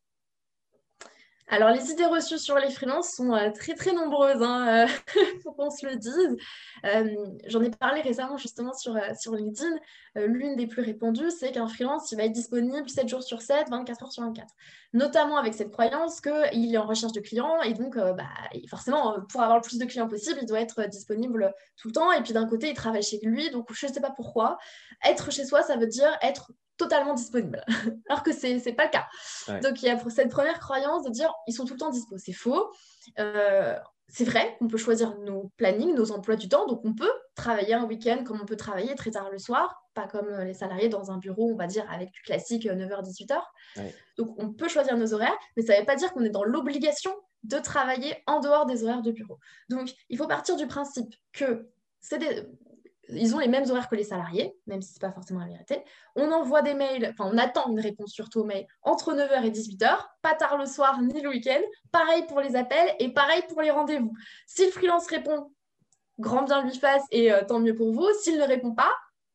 Alors, les idées reçues sur les freelances sont euh, très, très nombreuses, hein, euh, faut qu'on se le dise. Euh, j'en ai parlé récemment justement sur, LinkedIn. L'une des plus répandues, c'est qu'un freelance, il va être disponible 7 jours sur 7, 24 heures sur 24. Notamment avec cette croyance qu'il est en recherche de clients et donc, bah, forcément, pour avoir le plus de clients possible, il doit être disponible tout le temps. Et puis d'un côté, il travaille chez lui, donc je ne sais pas pourquoi. Être chez soi, ça veut dire être totalement disponible, alors que ce n'est pas le cas. Donc il y a cette première croyance de dire ils sont tout le temps dispo. C'est faux. Euh, c'est vrai qu'on peut choisir nos plannings, nos emplois du temps, donc on peut travailler un week-end comme on peut travailler très tard le soir, pas comme euh, les salariés dans un bureau, on va dire, avec du classique 9h-18h. Euh, donc on peut choisir nos horaires, mais ça ne veut pas dire qu'on est dans l'obligation de travailler en dehors des horaires de bureau. Donc il faut partir du principe que c'est des ils ont les mêmes horaires que les salariés, même si ce n'est pas forcément la vérité. On envoie des mails, enfin on attend une réponse surtout aux mails entre 9h et 18h, pas tard le soir ni le week-end. Pareil pour les appels et pareil pour les rendez-vous. Si le freelance répond, grand bien lui fasse et euh, tant mieux pour vous. S'il ne répond pas,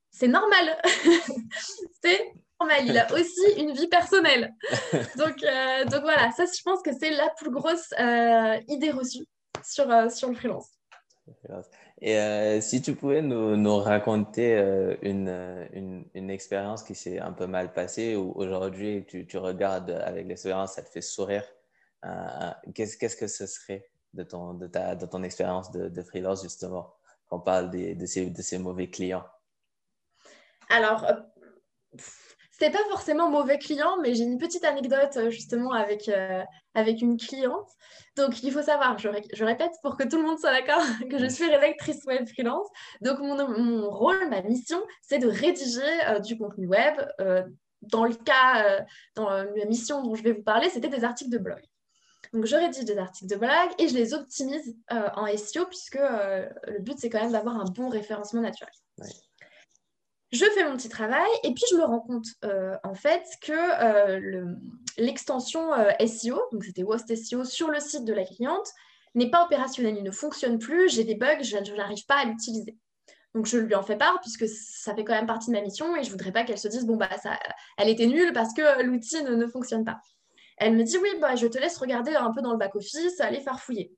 c'est normal. c'est normal. Il a aussi une vie personnelle. Donc, euh, donc voilà, ça je pense que c'est la plus grosse euh, idée reçue sur, sur le freelance. Et euh, si tu pouvais nous, nous raconter euh, une, une, une, expérience qui s'est un peu mal passée ou aujourd'hui tu, tu, regardes avec l'expérience, ça te fait sourire, euh, qu'est-ce, qu'est-ce que ce serait de ton, de ta, de ton expérience de, de freelance justement, quand on parle de, de, ces, de ces mauvais clients? Alors, c'était pas forcément mauvais client, mais j'ai une petite anecdote euh, justement avec, euh, avec une cliente. Donc, il faut savoir, je, je, répète pour que tout le monde soit d'accord, que je suis rédactrice web freelance. Donc, mon, mon rôle, ma mission, c'est de rédiger euh, du contenu web. dans le cas, dans la mission dont je vais vous parler, c'était des articles de blog. Donc, je rédige des articles de blog et je les optimise en SEO puisque le but, c'est quand même d'avoir un bon référencement naturel je fais mon petit travail et puis je me rends compte euh, en fait que euh, l'extension euh, SEO, donc c'était Wost SEO sur le site de la cliente, n'est pas opérationnelle, il ne fonctionne plus, j'ai des bugs, je, n'arrive pas à l'utiliser. Donc je lui en fais part puisque ça fait quand même partie de ma mission et je voudrais pas qu'elle se dise bon bah ça, elle était nulle parce que l'outil ne, fonctionne pas. Elle me dit oui bah je te laisse regarder un peu dans le back office, aller farfouiller.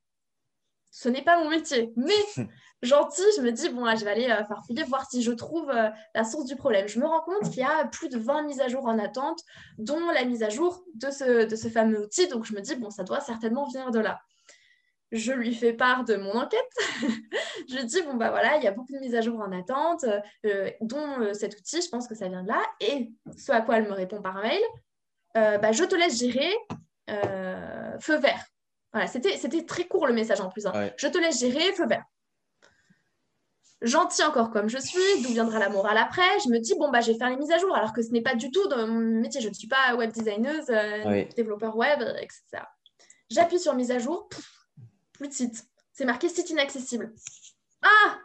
Ce n'est pas mon métier, mais gentil, je me dis, bon, je vais aller euh, farfouiller, voir si je trouve euh, la source du problème. Je me rends compte qu'il y a plus de 20 mises à jour en attente, dont la mise à jour de ce, de ce fameux outil. Donc, je me dis, bon, ça doit certainement venir de là. Je lui fais part de mon enquête. je lui dis, bon, bah voilà, il y a beaucoup de mises à jour en attente, euh, dont cet outil, je pense que ça vient de là. Et ce à quoi elle me répond par mail, bah, je te laisse gérer, feu vert. Voilà, c'était très court le message en plus. Hein. Je te laisse gérer, feu vert gentil encore comme je suis, d'où viendra la morale après, je me dis, bon, bah, je vais faire les mises à jour, alors que ce n'est pas du tout dans mon métier. Je ne suis pas web designer, euh, développeur web, etc. J'appuie sur mise à jour, plus de site. C'est marqué site inaccessible. Ah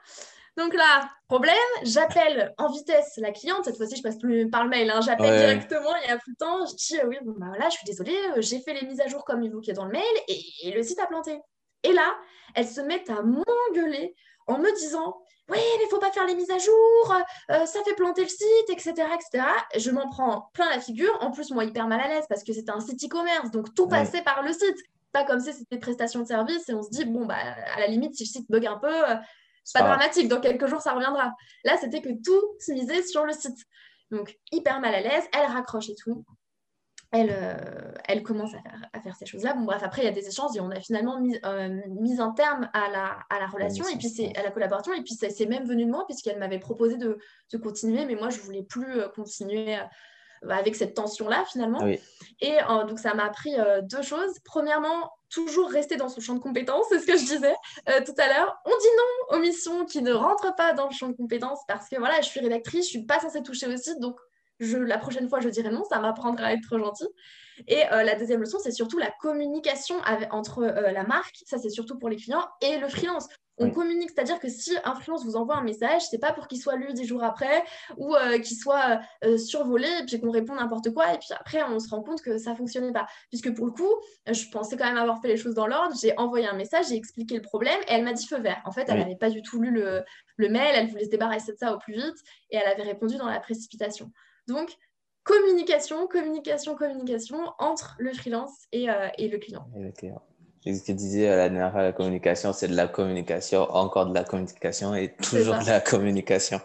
Donc là, problème, j'appelle en vitesse la cliente. Cette fois-ci, je passe plus par le mail. Hein. J'appelle directement il y a plus de temps. Je dis oui, bon, bah, voilà, je suis désolée, j'ai fait les mises à jour comme évoqué dans le mail et, le site a planté. Et là, elle se met à m'engueuler en me disant oui, mais il faut pas faire les mises à jour, euh, ça fait planter le site, etc., etc. Je m'en prends plein la figure. En plus, moi, hyper mal à l'aise parce que c'était un site e-commerce, donc tout passait par le site. Pas comme si c'était prestation de service et on se dit, bon, bah, à la limite, si le site bug un peu, euh, c'est pas dramatique, dans quelques jours, ça reviendra. Là, c'était que tout se misait sur le site. Donc, hyper mal à l'aise, elle raccroche et tout elle, euh, elle commence à faire, à faire ces choses-là. Bon, bref, après, il y a des échanges et on a finalement mis, euh, mis un terme à la, à la relation et puis c'est à la collaboration. Et puis, c'est même venu de moi puisqu'elle m'avait proposé de, de, continuer, mais moi, je voulais plus euh, continuer avec cette tension-là, finalement. Et donc, ça m'a appris deux choses. Premièrement, toujours rester dans son champ de compétences, c'est ce que je disais tout à l'heure. On dit non aux missions qui ne rentrent pas dans le champ de compétences parce que voilà, je suis rédactrice, je suis pas censée toucher au site, donc la prochaine fois, je dirai non, ça m'apprendra à être gentil. Et euh, la deuxième leçon, c'est surtout la communication entre euh, la marque, ça c'est surtout pour les clients, et le freelance. On communique, c'est-à-dire que si un freelance vous envoie un message, c'est pas pour qu'il soit lu dix jours après ou euh, qu'il soit survolé et puis qu'on répond n'importe quoi et puis après on se rend compte que ça fonctionnait pas. Puisque pour le coup, je pensais quand même avoir fait les choses dans l'ordre, j'ai envoyé un message, j'ai expliqué le problème et elle m'a dit feu vert. En fait, elle n'avait pas du tout lu le, le mail, elle voulait se débarrasser de ça au plus vite et elle avait répondu dans la précipitation. Donc, communication, communication, communication entre le freelance et, euh, le client. Et le client. Ce que disais la dernière fois, la communication, c'est de la communication, encore de la communication et toujours de la communication.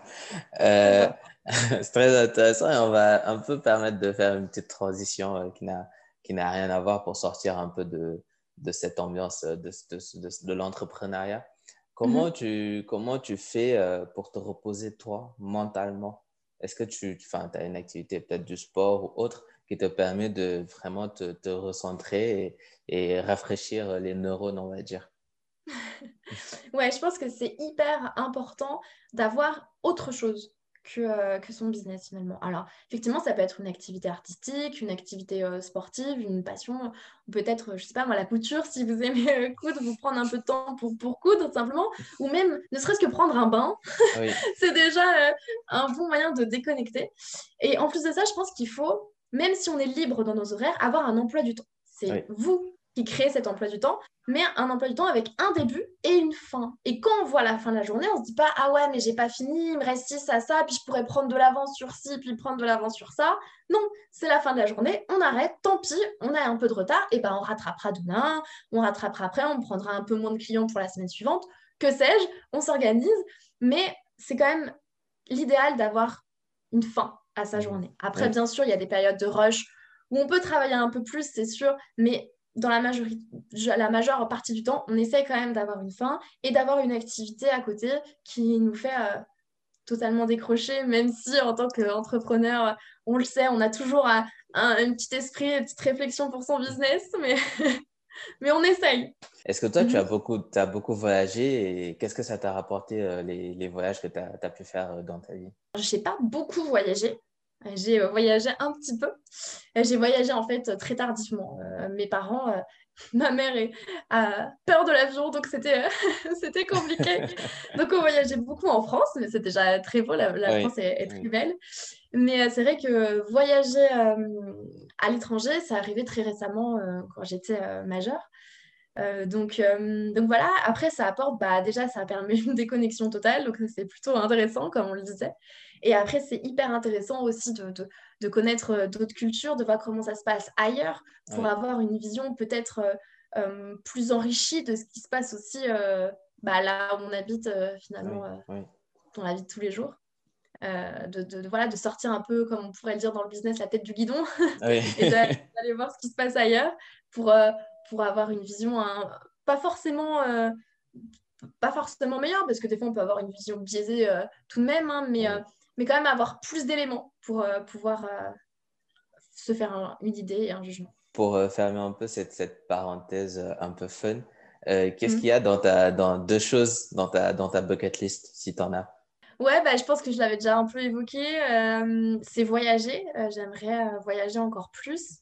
Euh, c'est très intéressant et on va un peu permettre de faire une petite transition euh, qui n'a qui n'a rien à voir pour sortir un peu de, de cette ambiance de, de, de l'entrepreneuriat. Comment, mm-hmm. tu, comment tu fais pour te reposer toi mentalement? Est-ce que tu, as une activité peut-être du sport ou autre qui te permet de vraiment te, recentrer et, rafraîchir les neurones, on va dire Ouais, je pense que c'est hyper important d'avoir autre chose euh, que, son business finalement. Alors, effectivement, ça peut être une activité artistique, une activité euh, sportive, une passion, peut-être, je sais pas moi, la couture, si vous aimez euh, coudre, vous prendre un peu de temps pour, pour coudre simplement, ou même ne serait-ce que prendre un bain. c'est déjà un bon moyen de déconnecter. Et en plus de ça, je pense qu'il faut, même si on est libre dans nos horaires, avoir un emploi du temps. C'est vous qui crée cet emploi du temps, mais un emploi du temps avec un début et une fin. Et quand on voit la fin de la journée, on se dit pas ah ouais mais j'ai pas fini, il me reste ci ça ça, puis je pourrais prendre de l'avance sur ci, puis prendre de l'avance sur ça. Non, c'est la fin de la journée, on arrête, tant pis, on a un peu de retard, et ben on rattrapera demain, on rattrapera après, on prendra un peu moins de clients pour la semaine suivante, que sais-je, on s'organise, mais c'est quand même l'idéal d'avoir une fin à sa journée. Après, bien sûr, il y a des périodes de rush où on peut travailler un peu plus, c'est sûr, mais dans la, majorité, la majeure partie du temps, on essaie quand même d'avoir une fin et d'avoir une activité à côté qui nous fait euh, totalement décrocher, même si en tant qu'entrepreneur, on le sait, on a toujours un, petit esprit, une petite réflexion pour son business, mais, mais on essaye. Est-ce que toi, tu as mhm. beaucoup, as beaucoup voyagé et qu'est-ce que ça t'a rapporté euh, les, les, voyages que tu as, as, pu faire euh, dans ta vie? Je n'ai pas beaucoup voyagé. J'ai euh, voyagé un petit peu. J'ai voyagé en fait très tardivement. Mes parents, ma mère a peur de l'avion, donc c'était c'était compliqué. donc on voyageait beaucoup en France, mais c'est déjà très beau. La, France est, très belle. Mais c'est vrai que voyager à l'étranger, ça arrivait très récemment quand j'étais majeure. donc, donc voilà, après ça apporte, bah, déjà ça permet une déconnexion totale, donc c'est plutôt intéressant comme on le disait. Et après, c'est hyper intéressant aussi de, de, connaître euh, d'autres cultures, de voir comment ça se passe ailleurs, pour avoir une vision peut-être euh, euh, plus enrichie de ce qui se passe aussi bah, là où on habite finalement dans la vie de tous les jours. De, de, voilà, de sortir un peu, comme on pourrait le dire dans le business, la tête du guidon et d'aller voir ce qui se passe ailleurs pour, pour avoir une vision hein, pas forcément pas forcément meilleure parce que des fois on peut avoir une vision biaisée tout de même hein, mais mais quand même avoir plus d'éléments pour euh, pouvoir euh, se faire une idée et un jugement. Pour euh, fermer un peu cette, cette parenthèse un peu fun, qu'est-ce mhm. qu'il y a dans, ta, dans deux choses dans ta, dans ta bucket list, si tu en as? Ouais, bah, je pense que je l'avais déjà un peu évoqué. c'est voyager. J'aimerais voyager encore plus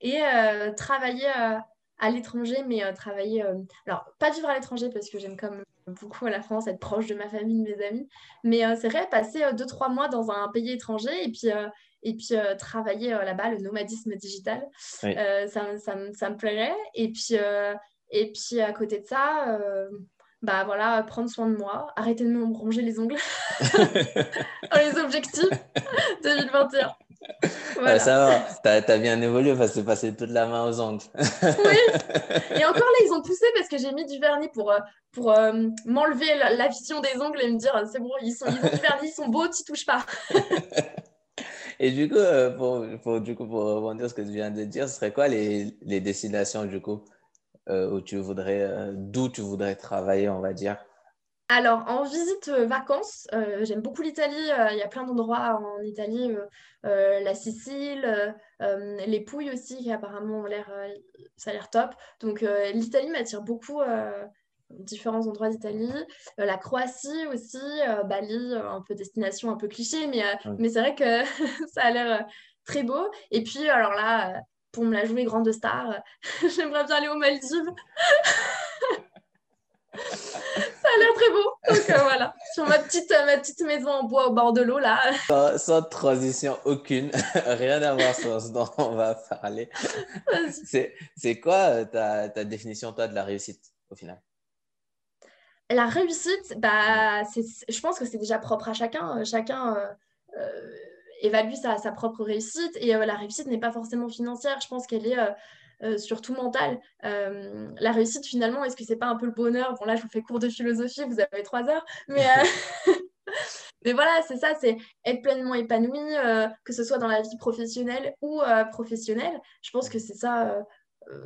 et travailler à l'étranger, mais travailler. alors, pas vivre à l'étranger parce que j'aime comme beaucoup à la France, être proche de ma famille, de mes amis. Mais c'est vrai, passer deux, trois mois dans un pays étranger et puis, et puis travailler là-bas, le nomadisme digital, ça, ça, ça, me plairait. Et puis, et puis à côté de ça, bah voilà, prendre soin de moi, arrêter de me ronger les ongles dans les objectifs 2021. Voilà. ça va, t'as as bien évolué parce que passer toute la main aux ongles. oui, et encore là, ils ont poussé parce que j'ai mis du vernis pour, euh, pour euh, m'enlever la, vision des ongles et me dire c'est bon, ils, sont, ils ont du vernis, ils sont beaux, t'y touches pas. et du coup, euh, pour, pour, du coup, pour rebondir ce que tu viens de dire, ce serait quoi les, les destinations du coup? Où tu voudrais, d'où tu voudrais travailler, on va dire alors, en visite euh, vacances, euh, j'aime beaucoup l'Italie. Euh, il y a plein d'endroits en Italie, la Sicile, les Pouilles aussi, qui apparemment ont l'air, ça a l'air top. Donc, l'Italie m'attire beaucoup. différents endroits d'Italie, la Croatie aussi, Bali, un peu destination un peu cliché, mais, mais c'est vrai que ça a l'air très beau. Et puis, alors là, pour me la jouer grande star, j'aimerais bien aller aux Maldives. ça a l'air très beau. Donc euh, voilà, sur ma petite, euh, ma petite maison en bois au bord de l'eau là. Sans, transition aucune, rien à voir sur ce dont on va parler. C'est quoi euh, ta, ta, définition toi de la réussite au final? La réussite, bah, je pense que c'est déjà propre à chacun. Chacun évalue sa, sa, propre réussite et la réussite n'est pas forcément financière. Je pense qu'elle est euh, surtout mental. Euh, la réussite, finalement, est-ce que c'est pas un peu le bonheur? Bon, là, je vous fais cours de philosophie, vous avez trois heures, mais, euh, mais voilà, c'est ça, c'est être pleinement épanoui, que ce soit dans la vie professionnelle ou professionnelle. Je pense que c'est ça euh,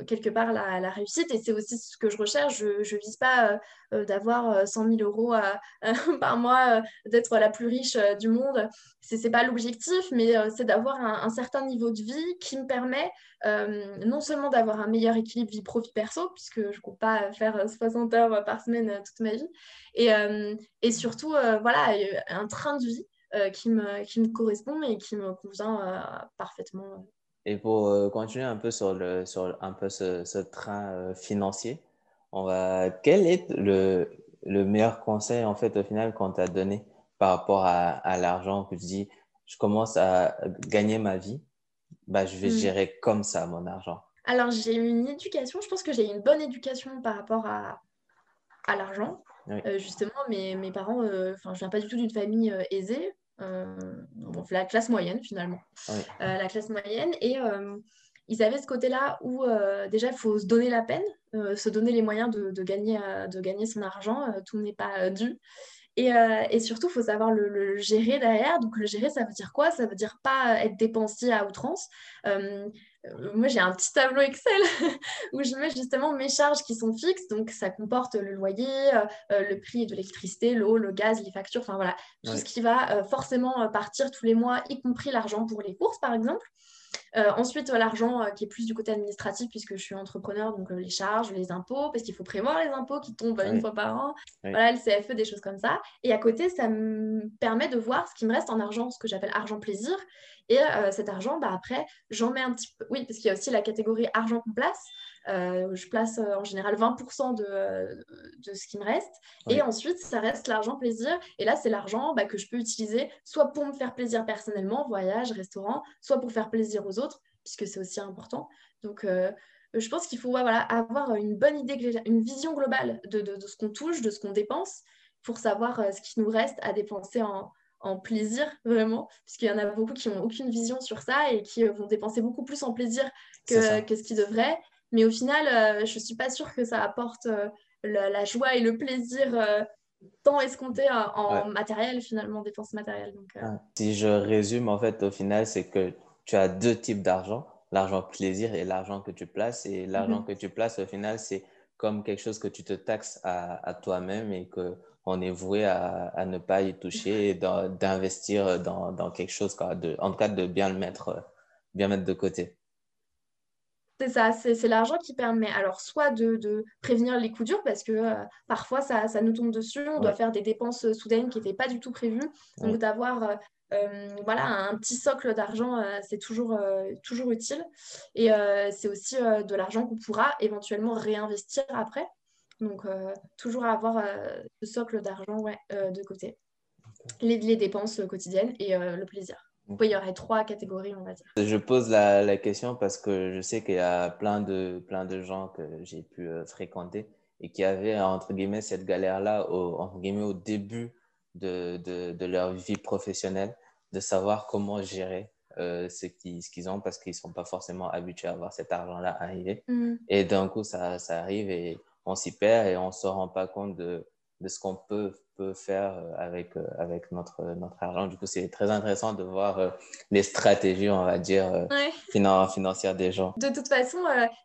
quelque part la, réussite et c'est aussi ce que je recherche. Je ne vise pas euh, euh, d'avoir 100 000 euros par mois, d'être la plus riche du monde. Ce n'est pas l'objectif, mais c'est d'avoir un, certain niveau de vie qui me permet non seulement d'avoir un meilleur équilibre vie pro-vie perso, puisque je ne compte pas faire 60 heures par semaine toute ma vie, et, et surtout voilà, un train de vie qui, me, qui me correspond et qui me convient parfaitement. Et pour euh, continuer un peu sur, le, sur un peu ce, ce train euh, financier, on va, quel est le, le, meilleur conseil en fait au final qu'on t'a donné par rapport à, à l'argent que tu dis, je commence à gagner ma vie, bah, je vais mm. gérer comme ça mon argent? Alors j'ai eu une éducation, je pense que j'ai eu une bonne éducation par rapport à, à l'argent. Euh, justement, mes, mes parents, enfin, je viens pas du tout d'une famille aisée. Euh, la classe moyenne finalement. Euh, la classe moyenne. Et euh, ils avaient ce côté-là où déjà il faut se donner la peine, se donner les moyens de, de gagner, de gagner son argent, tout n'est pas dû. Et, et, surtout, il faut savoir le, gérer derrière. Donc, le gérer, ça veut dire quoi? Ça veut dire pas être dépensier à outrance. Euh, moi, j'ai un petit tableau Excel où je mets justement mes charges qui sont fixes. Donc, ça comporte le loyer, euh, euh, le prix de l'électricité, l'eau, le gaz, les factures, enfin voilà, tout ce qui va forcément partir tous les mois, y compris l'argent pour les courses, par exemple. Euh, ensuite, l'argent euh, qui est plus du côté administratif, puisque je suis entrepreneur, donc euh, les charges, les impôts, parce qu'il faut prévoir les impôts qui tombent une fois par an. Voilà, le CFE, des choses comme ça. Et à côté, ça me permet de voir ce qui me reste en argent, ce que j'appelle argent plaisir. Et cet argent, bah, après, j'en mets un petit peu. Oui, parce qu'il y a aussi la catégorie argent qu'on place. Euh, je place euh, en général 20% de, de, ce qui me reste. Et ensuite, ça reste l'argent plaisir. Et là, c'est l'argent bah, que je peux utiliser soit pour me faire plaisir personnellement, voyage, restaurant, soit pour faire plaisir aux autres, puisque c'est aussi important. Donc, euh, je pense qu'il faut voilà, avoir une bonne idée, une vision globale de, de, ce qu'on touche, de ce qu'on dépense, pour savoir ce qui nous reste à dépenser en, en plaisir, vraiment, puisqu'il y en a beaucoup qui n'ont aucune vision sur ça et qui vont dépenser beaucoup plus en plaisir que, que ce qu'ils devraient. Mais au final, euh, je ne suis pas sûre que ça apporte euh, la, joie et le plaisir euh, tant escompté en matériel, finalement, dépenses matérielles. Donc, Si je résume, en fait, au final, c'est que tu as deux types d'argent, l'argent plaisir et l'argent que tu places. Et l'argent mhm. que tu places, au final, c'est comme quelque chose que tu te taxes à, toi-même et qu'on est voué à, ne pas y toucher et d'investir dans, dans, quelque chose, de, en tout cas de bien le mettre, bien mettre de côté. C'est ça, c'est l'argent qui permet alors soit de, prévenir les coups durs parce que euh, parfois ça, nous tombe dessus, on doit faire des dépenses euh, soudaines qui n'étaient pas du tout prévues. Donc d'avoir euh, voilà, un petit socle d'argent, c'est toujours, toujours utile. Et c'est aussi de l'argent qu'on pourra éventuellement réinvestir après. Donc, toujours avoir ce socle d'argent ouais, de côté. Les, les, dépenses quotidiennes et le plaisir. Il y aurait trois catégories, on va dire. Je pose la, la question parce que je sais qu'il y a plein de, plein de gens que j'ai pu fréquenter et qui avaient, entre guillemets, cette galère-là, au, entre guillemets, au début de, de, de, leur vie professionnelle, de savoir comment gérer euh, ce qu'ils ont parce qu'ils ne sont pas forcément habitués à voir cet argent-là arriver. Mm. Et d'un coup, ça, ça, arrive et on s'y perd et on ne se rend pas compte de, de ce qu'on peut, peut, faire euh, avec, euh, avec notre, notre argent. Du coup, c'est très intéressant de voir les stratégies, on va dire, financières des gens. De toute façon,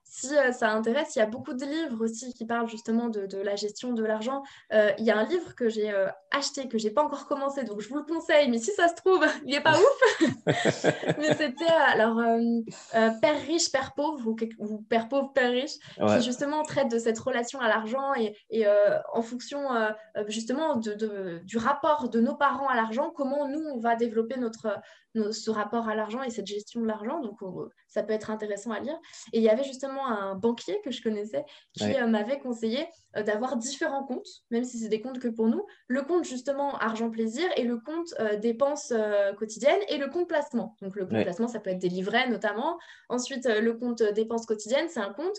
si euh, ça intéresse, il y a beaucoup de livres aussi qui parlent justement de, de la gestion de l'argent. Euh, il y a un livre que j'ai euh, acheté, que j'ai pas encore commencé, donc je vous le conseille, mais si ça se trouve, il n'est pas ouf. mais c'était alors Père riche, Père pauvre, ou, Père pauvre, Père riche, qui justement traite de cette relation à l'argent et, et en fonction justement de, de, du rapport de nos parents à l'argent, comment nous, on va développer notre, ce rapport à l'argent et cette gestion de l'argent. Donc, ça peut être intéressant à lire. Et il y avait justement un banquier que je connaissais qui euh, m'avait conseillé euh, d'avoir différents comptes, même si c'est des comptes que pour nous. Le compte justement argent-plaisir et le compte euh, dépenses quotidiennes et le compte placement. Donc, le compte placement, ça peut être des livrets notamment. Ensuite, le compte dépenses quotidiennes, c'est un compte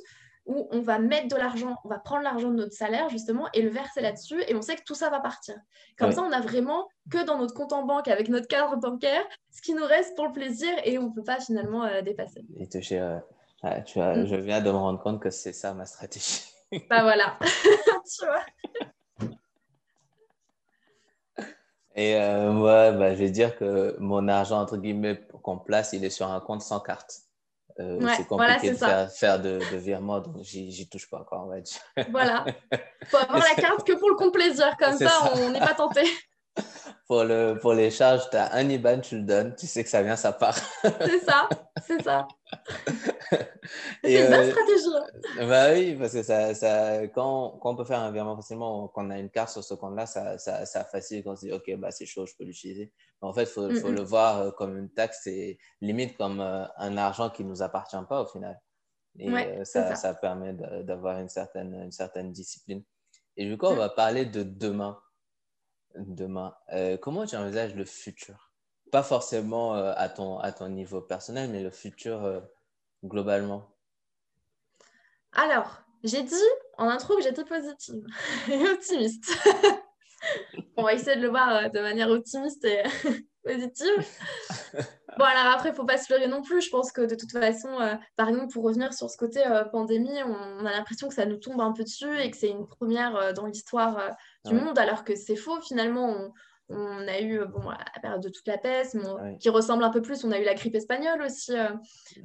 où on va mettre de l'argent, on va prendre l'argent de notre salaire justement et le verser là-dessus et on sait que tout ça va partir. Comme ça, on a vraiment que dans notre compte en banque avec notre cadre bancaire ce qui nous reste pour le plaisir et on ne peut pas finalement euh, dépasser. Et toucher, euh, tu vois, mm. je viens de me rendre compte que c'est ça ma stratégie. bah voilà, tu vois. Et euh, moi, bah, je vais dire que mon argent, entre guillemets, qu'on place, il est sur un compte sans carte. Euh, c'est compliqué de faire, faire, de, de virement, donc j'y touche pas encore, on va dire. Voilà. faut avoir la carte que pour le compte plaisir, comme ça, on n'est pas tenté. pour, le, pour les charges, tu as un IBAN, tu le donnes, tu sais que ça vient, ça part. c'est ça, c'est ça. c'est une bonne euh, stratégie. Hein. Bah oui, parce que ça, ça, quand, quand, on peut faire un virement facilement, quand on a une carte sur ce compte-là, ça, ça, ça facilite quand on se dit, OK, bah, c'est chaud, je peux l'utiliser. En fait, il faut, faut, le voir euh, comme une taxe et limite comme euh, un argent qui ne nous appartient pas au final. Et ça, ça. permet d'avoir une certaine, une certaine discipline. Et du coup, on va parler de demain demain. Euh, comment tu envisages le futur? Pas forcément euh, à, ton, à ton niveau personnel, mais le futur euh, globalement. Alors, j'ai dit en intro que j'étais positive et optimiste. On va essayer de le voir de manière optimiste et positive. Bon, alors après, il ne faut pas se leurrer non plus. Je pense que de toute façon, par exemple, pour revenir sur ce côté pandémie, on, a l'impression que ça nous tombe un peu dessus et que c'est une première dans l'histoire du monde, alors que c'est faux. Finalement, on, a eu bon, la période de toute la peste, qui ressemble un peu plus. On a eu la grippe espagnole aussi, euh,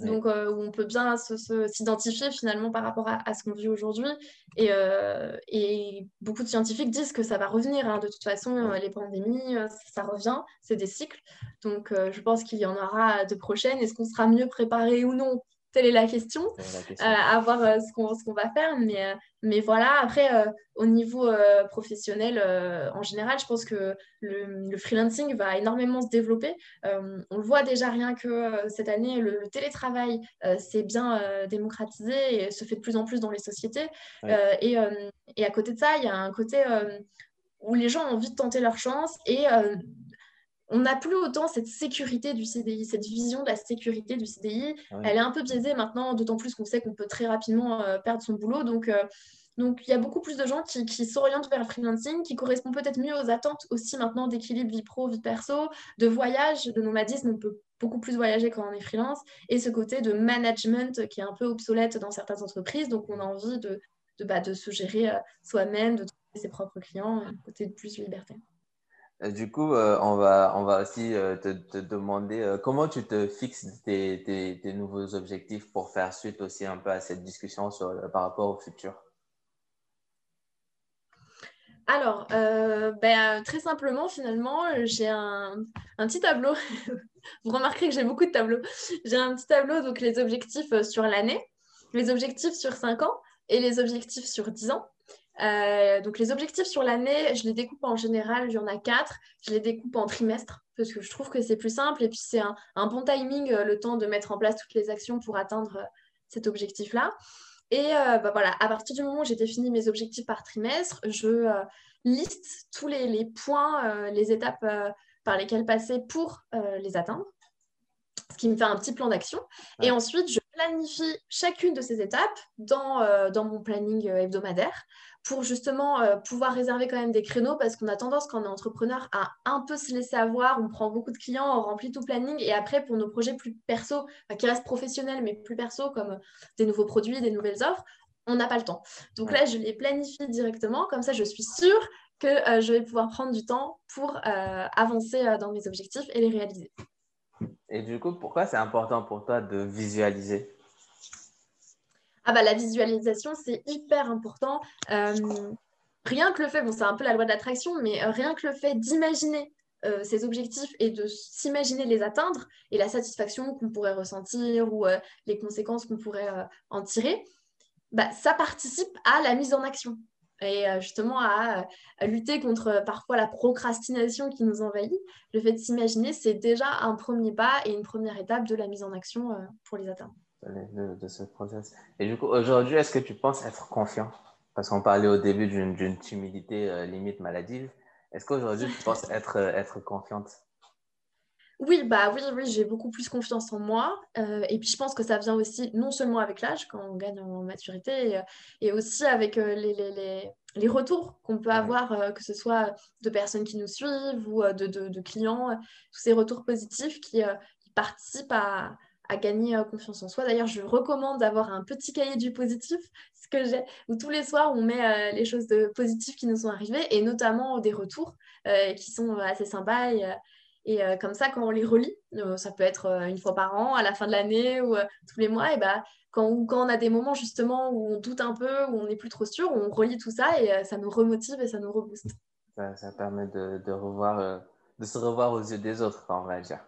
donc euh, où on peut bien s'identifier finalement par rapport à, ce qu'on vit aujourd'hui. Et, euh, et, beaucoup de scientifiques disent que ça va revenir. Hein. De toute façon, les pandémies, ça revient, c'est des cycles. Donc, je pense qu'il y en aura de prochaines. Est-ce qu'on sera mieux préparé ou non? Telle est la question, à voir ce qu'on va faire. Mais, mais voilà, après, au niveau professionnel, en général, je pense que le, freelancing va énormément se développer. on le voit déjà rien que cette année, le, télétravail s'est bien démocratisé et se fait de plus en plus dans les sociétés. Et, et, à côté de ça, il y a un côté où les gens ont envie de tenter leur chance et on n'a plus autant cette sécurité du CDI, cette vision de la sécurité du CDI. Elle est un peu biaisée maintenant, d'autant plus qu'on sait qu'on peut très rapidement euh, perdre son boulot. Donc, euh, donc, il y a beaucoup plus de gens qui, s'orientent vers le freelancing, qui correspondent peut-être mieux aux attentes aussi maintenant d'équilibre vie pro, vie perso, de voyage, de nomadisme. On peut beaucoup plus voyager quand on est freelance. Et ce côté de management qui est un peu obsolète dans certaines entreprises. Donc, on a envie de, de, bah, de se gérer euh, soi-même, de trouver ses propres clients, un côté de plus de liberté. Euh, du coup, euh, on, va, on va aussi euh, te, demander comment tu te fixes tes, nouveaux objectifs pour faire suite aussi un peu à cette discussion par rapport au futur? Alors, ben, très simplement, finalement, j'ai un, un, petit tableau. Vous remarquerez que j'ai beaucoup de tableaux. J'ai un petit tableau, donc les objectifs sur l'année, les objectifs sur 5 ans et les objectifs sur 10 ans. Euh, donc les objectifs sur l'année, je les découpe en général, il y en a quatre, je les découpe en trimestre parce que je trouve que c'est plus simple et puis c'est un, bon timing, euh, le temps de mettre en place toutes les actions pour atteindre euh, cet objectif-là. Et bah, voilà, à partir du moment où j'ai défini mes objectifs par trimestre, je liste tous les, les points, les étapes par lesquelles passer pour les atteindre ce qui me fait un petit plan d'action. Et ensuite, je planifie chacune de ces étapes dans, euh, dans mon planning euh, hebdomadaire pour justement euh, pouvoir réserver quand même des créneaux parce qu'on a tendance quand on est entrepreneur à un peu se laisser avoir, on prend beaucoup de clients, on remplit tout planning et après pour nos projets plus perso, qui restent professionnels mais plus perso comme des nouveaux produits, des nouvelles offres, on n'a pas le temps. Donc là, je les planifie directement, comme ça je suis sûre que je vais pouvoir prendre du temps pour avancer dans mes objectifs et les réaliser. Et du coup, pourquoi c'est important pour toi de visualiser? Ah bah la visualisation, c'est hyper important. Euh, rien que le fait, bon c'est un peu la loi de l'attraction, mais euh, rien que le fait d'imaginer euh, ces objectifs et de s'imaginer les atteindre et la satisfaction qu'on pourrait ressentir ou les conséquences qu'on pourrait en tirer, bah, ça participe à la mise en action et euh, justement à, lutter contre euh, parfois la procrastination qui nous envahit. Le fait de s'imaginer, c'est déjà un premier pas et une première étape de la mise en action euh, pour les atteindre. De, ce process. Et du coup, aujourd'hui, est-ce que tu penses être confiant? Parce qu'on parlait au début d'une timidité limite maladive. Est-ce qu'aujourd'hui, tu penses être, être confiante? Oui, bah oui, oui, j'ai beaucoup plus confiance en moi. Euh, et puis je pense que ça vient aussi non seulement avec l'âge, quand on gagne en maturité, et, euh, aussi avec euh, les, retours qu'on peut avoir, que ce soit de personnes qui nous suivent ou de, clients, tous ces retours positifs qui, participent à, gagner confiance en soi. D'ailleurs, je recommande d'avoir un petit cahier du positif, ce que j'ai, où tous les soirs on met les choses de positives qui nous sont arrivées et notamment des retours qui sont assez sympas. Et, euh, comme ça, quand on les relit, euh, ça peut être euh, une fois par an, à la fin de l'année ou tous les mois, et bah, quand, on a des moments justement où on doute un peu, où on n'est plus trop sûr, on relit tout ça et ça nous remotive et ça nous rebooste. Ça, permet de, de revoir, de se revoir aux yeux des autres, on va dire.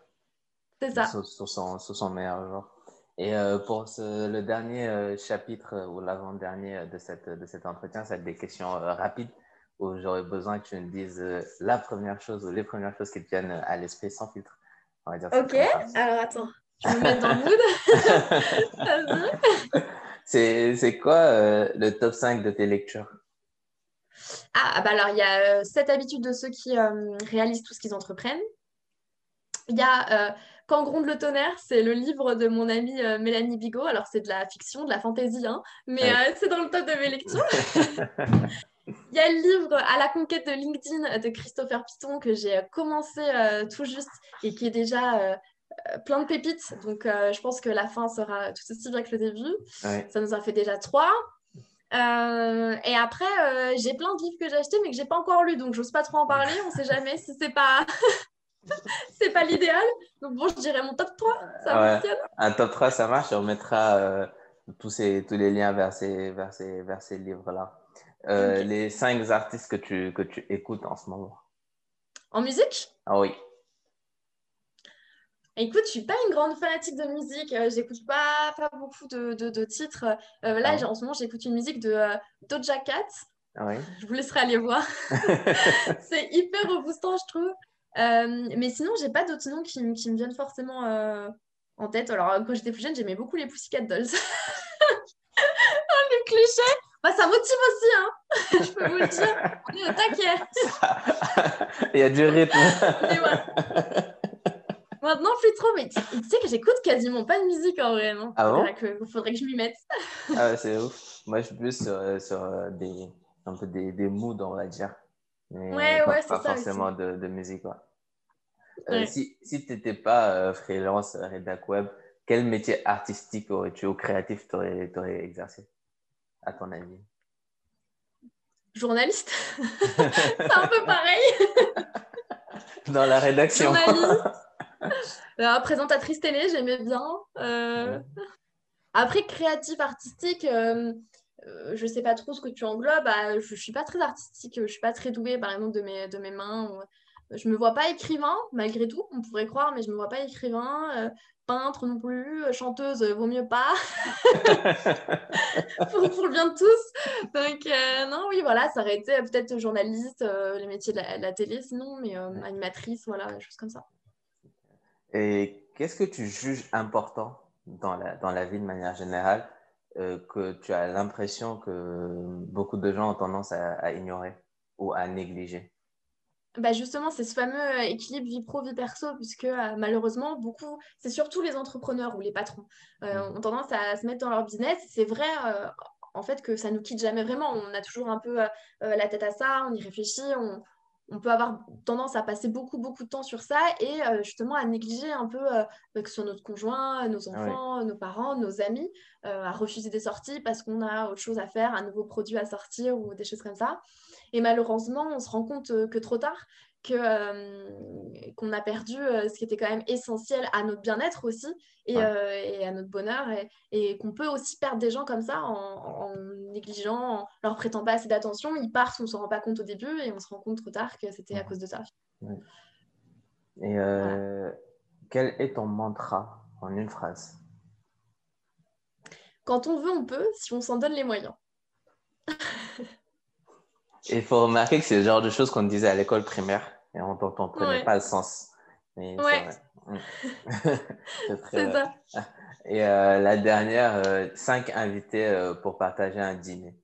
C'est ça. Sur, son, son, meilleur jour. Et pour le dernier chapitre ou l'avant-dernier de, cette, de cet entretien, ça va être des questions rapides où j'aurais besoin que tu me dises euh, la première chose ou les premières choses qui te viennent à l'esprit sans filtre. On va dire ok, alors attends, je me mets dans le mood. c'est quoi euh, le top 5 de tes lectures? Ah, bah alors il y a euh, cette habitude de ceux qui réalisent tout ce qu'ils entreprennent. Il y a Quand gronde le tonnerre, c'est le livre de mon amie Mélanie Bigot. Alors c'est de la fiction, de la fantaisie, hein, mais c'est dans le top de mes lectures. Il y a le livre À la conquête de LinkedIn de Christopher Piton que j'ai commencé euh, tout juste et qui est déjà euh, euh, plein de pépites. Donc, je pense que la fin sera tout aussi bien que le début. Ça nous a fait déjà trois. et après, j'ai plein de livres que j'ai achetés mais que j'ai pas encore lus, donc j'ose pas trop en parler. On sait jamais si c'est pas. c'est pas l'idéal. Donc bon, je dirais mon top 3. Ça Un top 3, ça marche. On mettra tous, ces, tous les liens vers ces, vers ces, vers ces livres-là. Euh, les cinq artistes que tu, que tu écoutes en ce moment En musique? Ah oui. Écoute, je suis pas une grande fanatique de musique. Euh, j'écoute pas, pas beaucoup de, de, titres. Euh, là, ah. en ce moment, j'écoute une musique de Doja Cat. Ah oui. Je vous laisserai aller voir. c'est hyper reboostant, je trouve. Mais sinon, j'ai pas d'autres noms qui, qui, me viennent forcément en tête. Alors, quand j'étais plus jeune, j'aimais beaucoup les Pussycat Dolls. le cliché. Bah, ça motive aussi, hein. je peux vous le dire. On est au taquet. Il y a du rythme. Maintenant, plus trop, mais tu, sais que j'écoute quasiment pas de musique en vrai. Non ah bon? Il faudrait que je m'y mette. ah c'est ouf. Moi, je suis plus sur, euh, sur euh, des, un peu des, des moods, on va dire. Mais ouais, pas, ouais, pas forcément de, de, musique. Quoi. Euh, si si tu n'étais pas freelance, rédac web, quel métier artistique aurais-tu ou créatif t'aurais aurais exercé à ton avis? Journaliste. c'est un peu pareil. Dans la rédaction. Journaliste. Euh, présentatrice télé, j'aimais bien. Euh, après, créatif, artistique, euh, je ne sais pas trop ce que tu englobes. Bah, je ne suis pas très artistique, je ne suis pas très douée, par exemple, de mes, de mes mains. Je ne me vois pas écrivain, malgré tout, on pourrait croire, mais je ne me vois pas écrivain peintre non plus, euh, chanteuse, euh, vaut mieux pas. pour, le bien de tous. Donc, euh, non, oui, voilà, ça aurait été peut-être journaliste, les métiers de la, télé, sinon, mais animatrice, voilà, des choses comme ça. Et qu'est-ce que tu juges important dans la, dans la vie de manière générale? Que tu as l'impression que beaucoup de gens ont tendance à ignorer ou à négliger? Bah justement, c'est ce fameux euh, équilibre vie pro, vie perso, puisque euh, malheureusement, beaucoup, c'est surtout les entrepreneurs ou les patrons, euh, mmh. ont tendance à se mettre dans leur business. C'est vrai, en fait, que ça nous quitte jamais vraiment. On a toujours un peu la tête à ça, on y réfléchit, on, on, peut avoir tendance à passer beaucoup, beaucoup de temps sur ça et justement à négliger un peu, bah, que ce soit notre conjoint, nos enfants, nos parents, nos amis, à refuser des sorties parce qu'on a autre chose à faire, un nouveau produit à sortir ou des choses comme ça. Et malheureusement, on se rend compte euh, que trop tard, euh, qu'on a perdu euh, ce qui était quand même essentiel à notre bien-être aussi et, à notre bonheur et, qu'on peut aussi perdre des gens comme ça en, négligeant, en leur prêtant pas assez d'attention. Ils partent, on ne se rend pas compte au début et on se rend compte trop tard que c'était à cause de ça. Et quel est ton mantra en une phrase? Quand on veut, on peut, si on s'en donne les moyens. il faut remarquer que c'est le genre de choses qu'on disait à l'école primaire et on ne connaît pas le sens. Mais ouais. C'est très ça. Et euh, la dernière, euh, cinq invités euh, pour partager un dîner.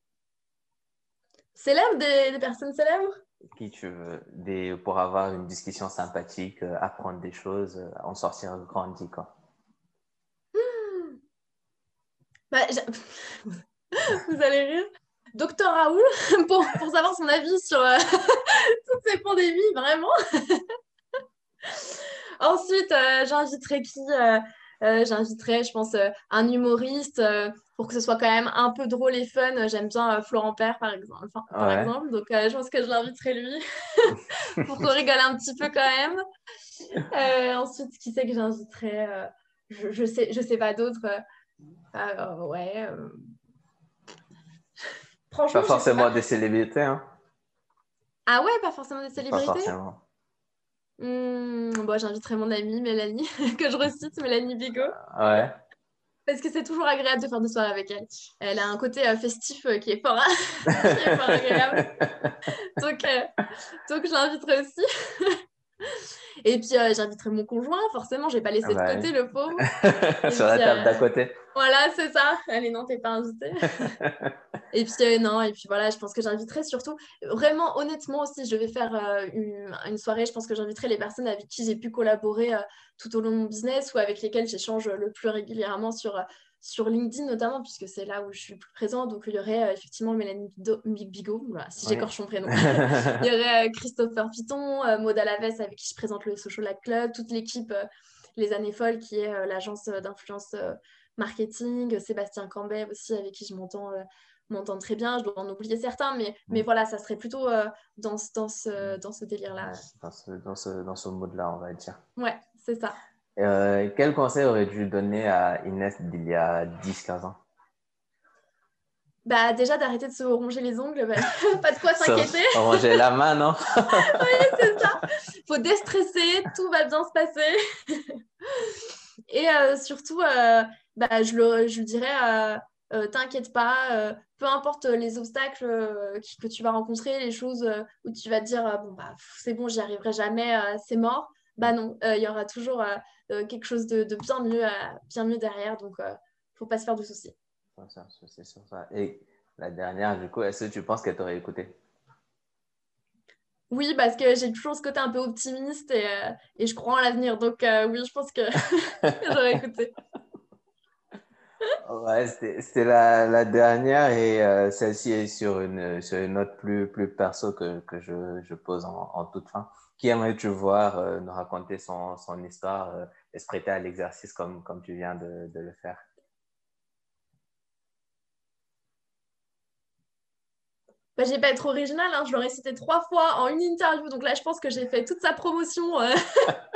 Célèbres, des, personnes célèbres? Qui tu veux, des, pour avoir une discussion sympathique, apprendre des choses, en sortir grandi, quoi. Bah, Vous allez rire. Docteur Raoul pour, pour, savoir son avis sur euh, toutes ces pandémies, vraiment. Ensuite, euh, j'inviterai qui euh, J'inviterai, je pense, un humoriste pour que ce soit quand même un peu drôle et fun. J'aime bien Florent Père, par exemple. par exemple. Donc, je pense que je l'inviterai lui pour qu'on rigole un petit peu quand même. ensuite, qui c'est que j'inviterai je, je, sais, je sais pas d'autres. ouais pas forcément des célébrités. Hein. Ah ouais, pas forcément des célébrités Pas forcément. Hmm, bon, j'inviterai mon amie Mélanie, que je recite, Mélanie Bigot. Ouais. Parce que c'est toujours agréable de faire des soirées avec elle. Elle a un côté euh, festif euh, qui, est fort, qui est fort agréable. donc, euh, donc je l'inviterai aussi. Et puis, euh, j'inviterai mon conjoint, forcément, je vais pas laissé ah de bah côté le pauvre. Sur la table d'à côté. Voilà, c'est ça. Allez, non, t'es pas invité. et puis, euh, non, et puis voilà, je pense que j'inviterai surtout, vraiment, honnêtement aussi, je vais faire euh, une, soirée, je pense que j'inviterai les personnes avec qui j'ai pu collaborer tout au long de mon business ou avec lesquelles j'échange le plus régulièrement sur sur LinkedIn notamment, puisque c'est là où je suis plus présente. Donc, il y aurait effectivement Mélanie Bigot, voilà, si j'écorche son prénom. il y aurait Christopher Piton, Maud Alaves, avec qui je présente le Social Life Club, toute l'équipe Les Années Folles, qui est l'agence d'influence marketing, Sébastien Cambet aussi, avec qui je m'entends très bien, je dois en oublier certains, mais, mais voilà, ça serait plutôt dans, dans ce, dans ce délire-là. Dans ce, dans ce, dans ce mode-là, on va dire. Ouais, c'est ça. Euh, quel conseil aurais-tu donné à Inès d'il y a 10-15 ans? Bah, déjà d'arrêter de se ronger les ongles, bah, pas de quoi s'inquiéter. ronger la main, non? Oui, c'est ça. Il faut déstresser, tout va bien se passer. Et euh, surtout, euh, bah, je, le, je dirais, t'inquiète pas, peu importe les obstacles que tu vas rencontrer, les choses où tu vas te dire, bon, bah, c'est bon, j'y arriverai jamais, c'est mort. Bah non, il y aura toujours euh, quelque chose de, bien, mieux, bien mieux derrière. Donc, il euh, ne faut pas se faire de soucis. C'est sur ça. Et la dernière, du coup, est-ce que tu penses qu'elle t'aurait écouté oui, parce que j'ai toujours ce côté un peu optimiste et, euh, et je crois en l'avenir. Donc oui, je pense que j'aurais écouté. Ouais, c'était la, la, dernière et celle-ci est sur une, sur une note plus, plus perso que, que je, je, pose en, en, toute fin. Qui aimerais-tu voir nous raconter son, son histoire et se prêter à l'exercice comme, comme tu viens de, de le faire? Bah, j'ai pas être original, hein. je l'aurais cité trois fois en une interview, donc là je pense que j'ai fait toute sa promotion. Euh.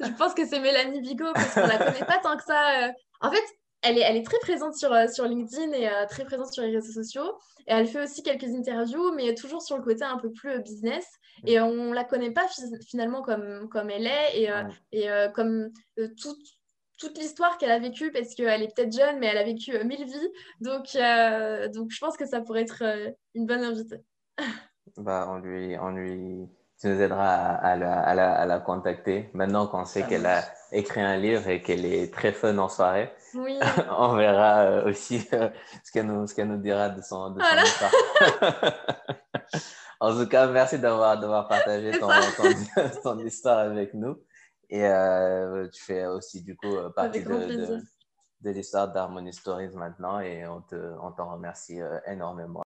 je pense que c'est Mélanie Bigot parce qu'on la connaît pas tant que ça. Euh. En fait, elle est, elle est très présente sur, euh, sur LinkedIn et très présente sur les réseaux sociaux. Et elle fait aussi quelques interviews, mais toujours sur le côté un peu plus business. Et on la connaît pas finalement comme, comme elle est et, euh, et euh, comme euh, toute, toute l'histoire qu'elle a vécue, parce qu'elle est peut-être jeune, mais elle a vécu mille vies. Donc, donc, je pense que ça pourrait être une bonne invitée. bah, on, lui, on lui tu nous aideras à, la, à, la, contacter. Maintenant qu'on sait qu'elle a écrit un livre et qu'elle est très fun en soirée, oui. on verra euh, aussi euh, ce qu'elle nous, nous, dira de son, de son histoire. En tout cas, merci d'avoir partagé ton, ton, histoire avec nous. Et euh, tu fais aussi du coup partie de, de, l'histoire d'Harmony Stories maintenant et on t'en on remercie énormément.